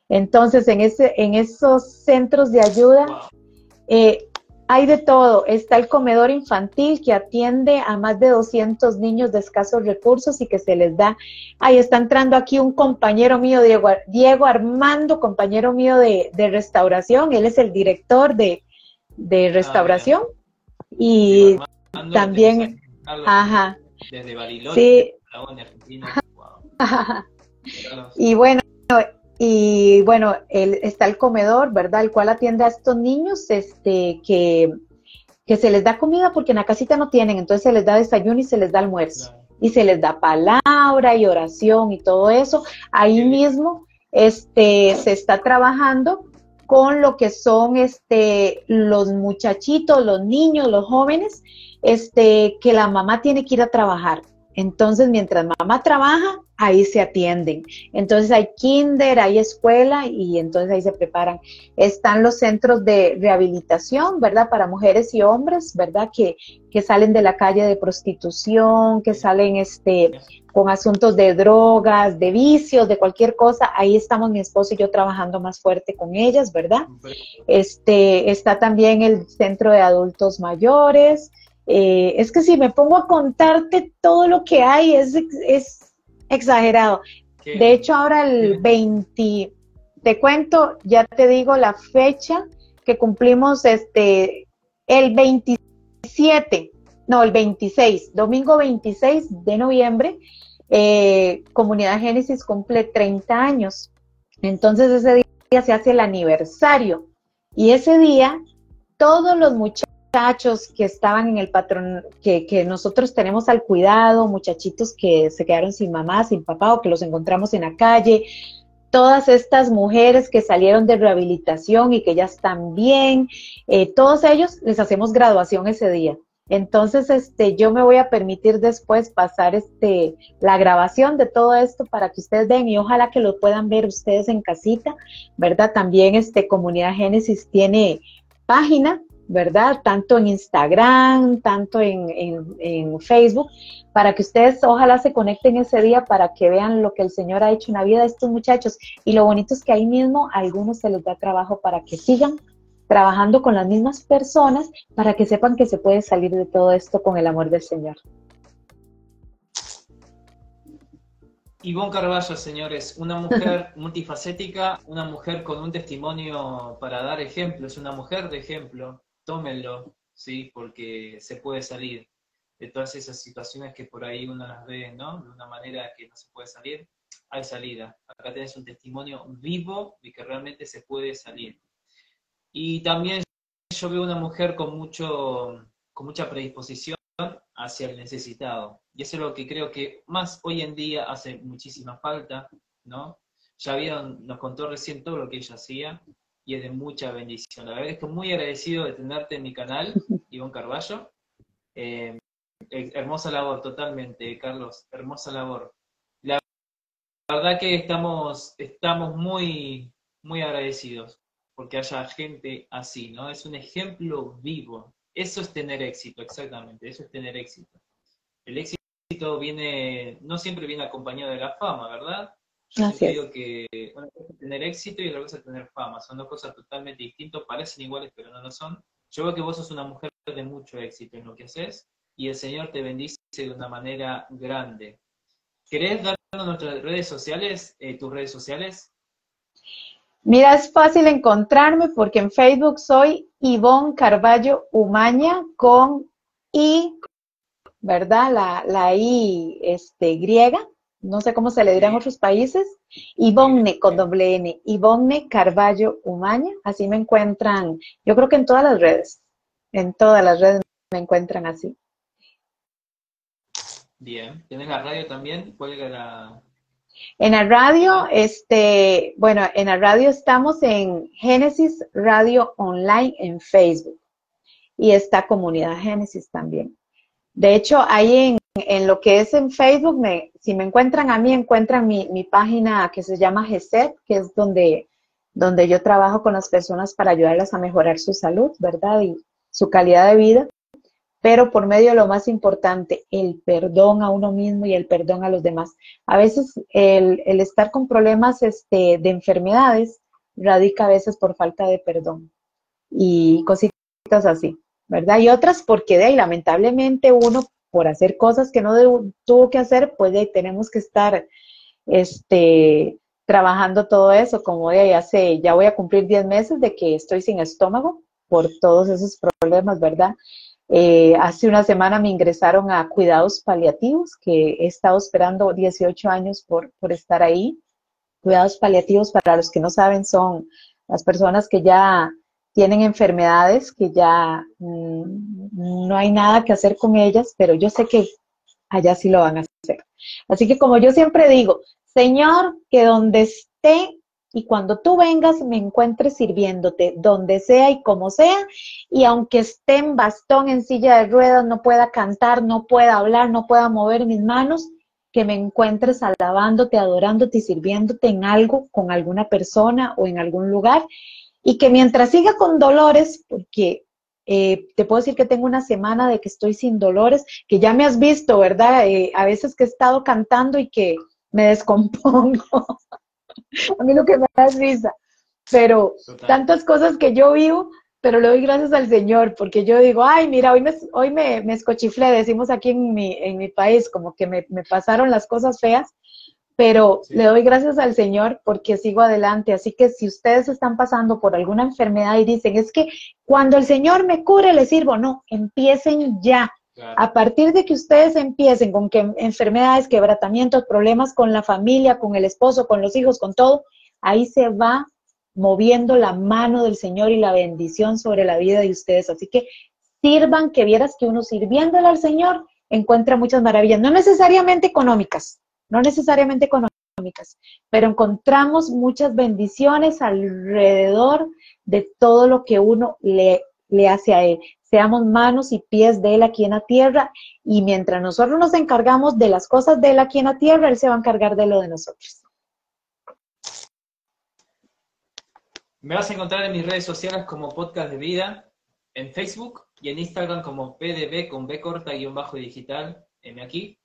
Entonces, en, ese, en esos centros de ayuda, eh, hay de todo. Está el comedor infantil que atiende a más de 200 niños de escasos recursos y que se les da. Ahí está entrando aquí un compañero mío, Diego, Diego Armando, compañero mío de, restauración. Él es el director de, de ah, restauración. y también, ajá. Desde Bariloche, sí. Argentina. <laughs> y bueno, y bueno, está el comedor, ¿verdad? El cual atiende a estos niños este, que, se les da comida porque en la casita no tienen, entonces se les da desayuno y se les da almuerzo. Y se les da palabra y oración y todo eso. Ahí mismo este, se está trabajando con lo que son este, los muchachitos, los niños, los jóvenes, este, que la mamá tiene que ir a trabajar. Entonces, mientras mamá trabaja, ahí se atienden. Entonces hay kinder, hay escuela y entonces ahí se preparan. Están los centros de rehabilitación, ¿verdad? Para mujeres y hombres, ¿verdad? Que, que salen de la calle de prostitución, que salen este, con asuntos de drogas, de vicios, de cualquier cosa. Ahí estamos mi esposo y yo trabajando más fuerte con ellas, ¿verdad? Este, está también el centro de adultos mayores. Eh, es que si me pongo a contarte todo lo que hay, es, es exagerado. De hecho, ahora el 20, te cuento, ya te digo la fecha que cumplimos este el 27, no, el 26, domingo 26 de noviembre, eh, Comunidad Génesis cumple 30 años. Entonces ese día se hace el aniversario y ese día todos los muchachos muchachos que estaban en el patrón, que, que, nosotros tenemos al cuidado, muchachitos que se quedaron sin mamá, sin papá o que los encontramos en la calle, todas estas mujeres que salieron de rehabilitación y que ya están bien, eh, todos ellos les hacemos graduación ese día. Entonces, este, yo me voy a permitir después pasar este, la grabación de todo esto para que ustedes vean y ojalá que lo puedan ver ustedes en casita, ¿verdad? También este Comunidad Génesis tiene página ¿verdad? Tanto en Instagram, tanto en, en, Facebook, para que ustedes ojalá se conecten ese día para que vean lo que el Señor ha hecho en la vida de estos muchachos. Y lo bonito es que ahí mismo a algunos se les da trabajo para que sigan trabajando con las mismas personas, para que sepan que se puede salir de todo esto con el amor del Señor. Ivonne Carballo, señores, una mujer <laughs> multifacética, una mujer con un testimonio para dar ejemplos, una mujer de ejemplo, tómenlo, ¿sí? Porque se puede salir de todas esas situaciones que por ahí uno las ve, ¿no? De una manera que no se puede salir, hay salida. Acá tenés un testimonio vivo de que realmente se puede salir. Y también yo veo una mujer con, mucho, con mucha predisposición hacia el necesitado. Y eso es lo que creo que más hoy en día hace muchísima falta, ¿no? Ya vieron, nos contó recién todo lo que ella hacía, y es de mucha bendición. La verdad es que estoy muy agradecido de tenerte en mi canal, <laughs> Ivonne Carballo. Eh, hermosa labor, totalmente, Carlos, hermosa labor. La verdad que estamos, estamos muy, muy agradecidos porque haya gente así, ¿no? Es un ejemplo vivo. Eso es tener éxito, exactamente, eso es tener éxito. El éxito viene, no siempre viene acompañado de la fama, ¿verdad? Yo digo que una cosa es tener éxito y otra cosa es tener fama. Son dos cosas totalmente distintas, parecen iguales, pero no lo son. Yo veo que vos sos una mujer de mucho éxito en lo que haces y el Señor te bendice de una manera grande. ¿Querés darnos nuestras redes sociales, eh, tus redes sociales? Mira, es fácil encontrarme porque en Facebook soy Ivonne Carballo Umaña con I, ¿verdad? La, la I este, griega no sé cómo se le dirá en otros países, Ivonne con doble N, Ivonne Carballo Umaña, así me encuentran, yo creo que en todas las redes, en todas las redes me encuentran así. Bien, ¿tienes la radio también? ¿Cuál la...? En la radio, este, bueno, en la radio estamos en Génesis Radio Online en Facebook y está Comunidad Génesis también. De hecho, ahí en en lo que es en Facebook, me, si me encuentran a mí, encuentran mi, mi página que se llama GESET, que es donde, donde yo trabajo con las personas para ayudarlas a mejorar su salud, ¿verdad? Y su calidad de vida, pero por medio de lo más importante, el perdón a uno mismo y el perdón a los demás. A veces el, el estar con problemas este, de enfermedades radica a veces por falta de perdón y cositas así, ¿verdad? Y otras porque de ahí, lamentablemente, uno por hacer cosas que no tuvo que hacer, pues de tenemos que estar este, trabajando todo eso, como de hace, ya voy a cumplir 10 meses de que estoy sin estómago por todos esos problemas, ¿verdad? Eh, hace una semana me ingresaron a cuidados paliativos, que he estado esperando 18 años por, por estar ahí. Cuidados paliativos, para los que no saben, son las personas que ya tienen enfermedades, que ya mm, no hay nada que hacer con ellas, pero yo sé que allá sí lo van a hacer. Así que como yo siempre digo, Señor, que donde esté y cuando tú vengas me encuentres sirviéndote, donde sea y como sea, y aunque esté en bastón, en silla de ruedas, no pueda cantar, no pueda hablar, no pueda mover mis manos, que me encuentres alabándote, adorándote y sirviéndote en algo, con alguna persona o en algún lugar, y que mientras siga con dolores, porque eh, te puedo decir que tengo una semana de que estoy sin dolores, que ya me has visto, ¿verdad? Eh, a veces que he estado cantando y que me <laughs> descompongo. a mí lo que me da es risa. Pero tantas cosas que yo vivo, pero le doy gracias al Señor, porque yo digo, ay, mira, hoy me, hoy me, me escochiflé, decimos aquí en mi, en mi país, como que me, me pasaron las cosas feas, pero le doy gracias al Señor porque sigo adelante. Así que si ustedes están pasando por alguna enfermedad y dicen, es que cuando el Señor me cure, le sirvo, no, empiecen ya. A partir de que ustedes empiecen con que enfermedades, quebratamientos, problemas con la familia, con el esposo, con los hijos, con todo, ahí se va moviendo la mano del Señor y la bendición sobre la vida de ustedes. Así que sirvan, que vieras que uno sirviéndole al Señor encuentra muchas maravillas, no necesariamente económicas, no necesariamente económicas, pero encontramos muchas bendiciones alrededor de todo lo que uno le, le hace a Él seamos manos y pies de Él aquí en la tierra, y mientras nosotros nos encargamos de las cosas de Él aquí en la tierra, Él se va a encargar de lo de nosotros. Me vas a encontrar en mis redes sociales como Podcast de Vida, en Facebook y en Instagram como PDB con B corta guion bajo digital, M aquí.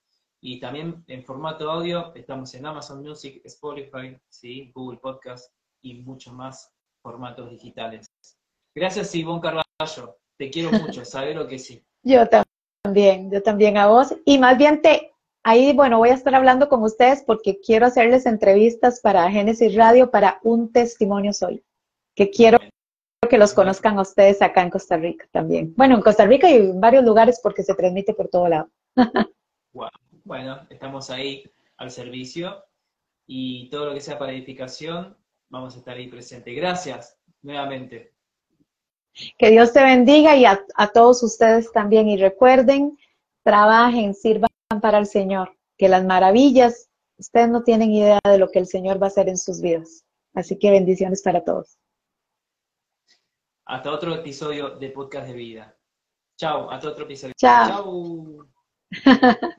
Y también en formato audio estamos en Amazon Music, Spotify, ¿sí? Google Podcast y muchos más formatos digitales. Gracias, Ivonne Carballo. Te quiero <laughs> mucho, sabes lo que sí. Yo también, yo también a vos. Y más bien te, ahí, bueno, voy a estar hablando con ustedes porque quiero hacerles entrevistas para Génesis Radio para un testimonio soy, que quiero que los conozcan a ustedes acá en Costa Rica también. Bueno, en Costa Rica y en varios lugares porque se transmite por todo lado. <laughs> Bueno, estamos ahí al servicio y todo lo que sea para edificación, vamos a estar ahí presente. Gracias nuevamente. Que Dios te bendiga y a, todos ustedes también. Y recuerden, trabajen, sirvan para el Señor, que las maravillas, ustedes no tienen idea de lo que el Señor va a hacer en sus vidas. Así que bendiciones para todos. Hasta otro episodio de Podcast de Vida. Chao, hasta otro episodio. Chao. <laughs>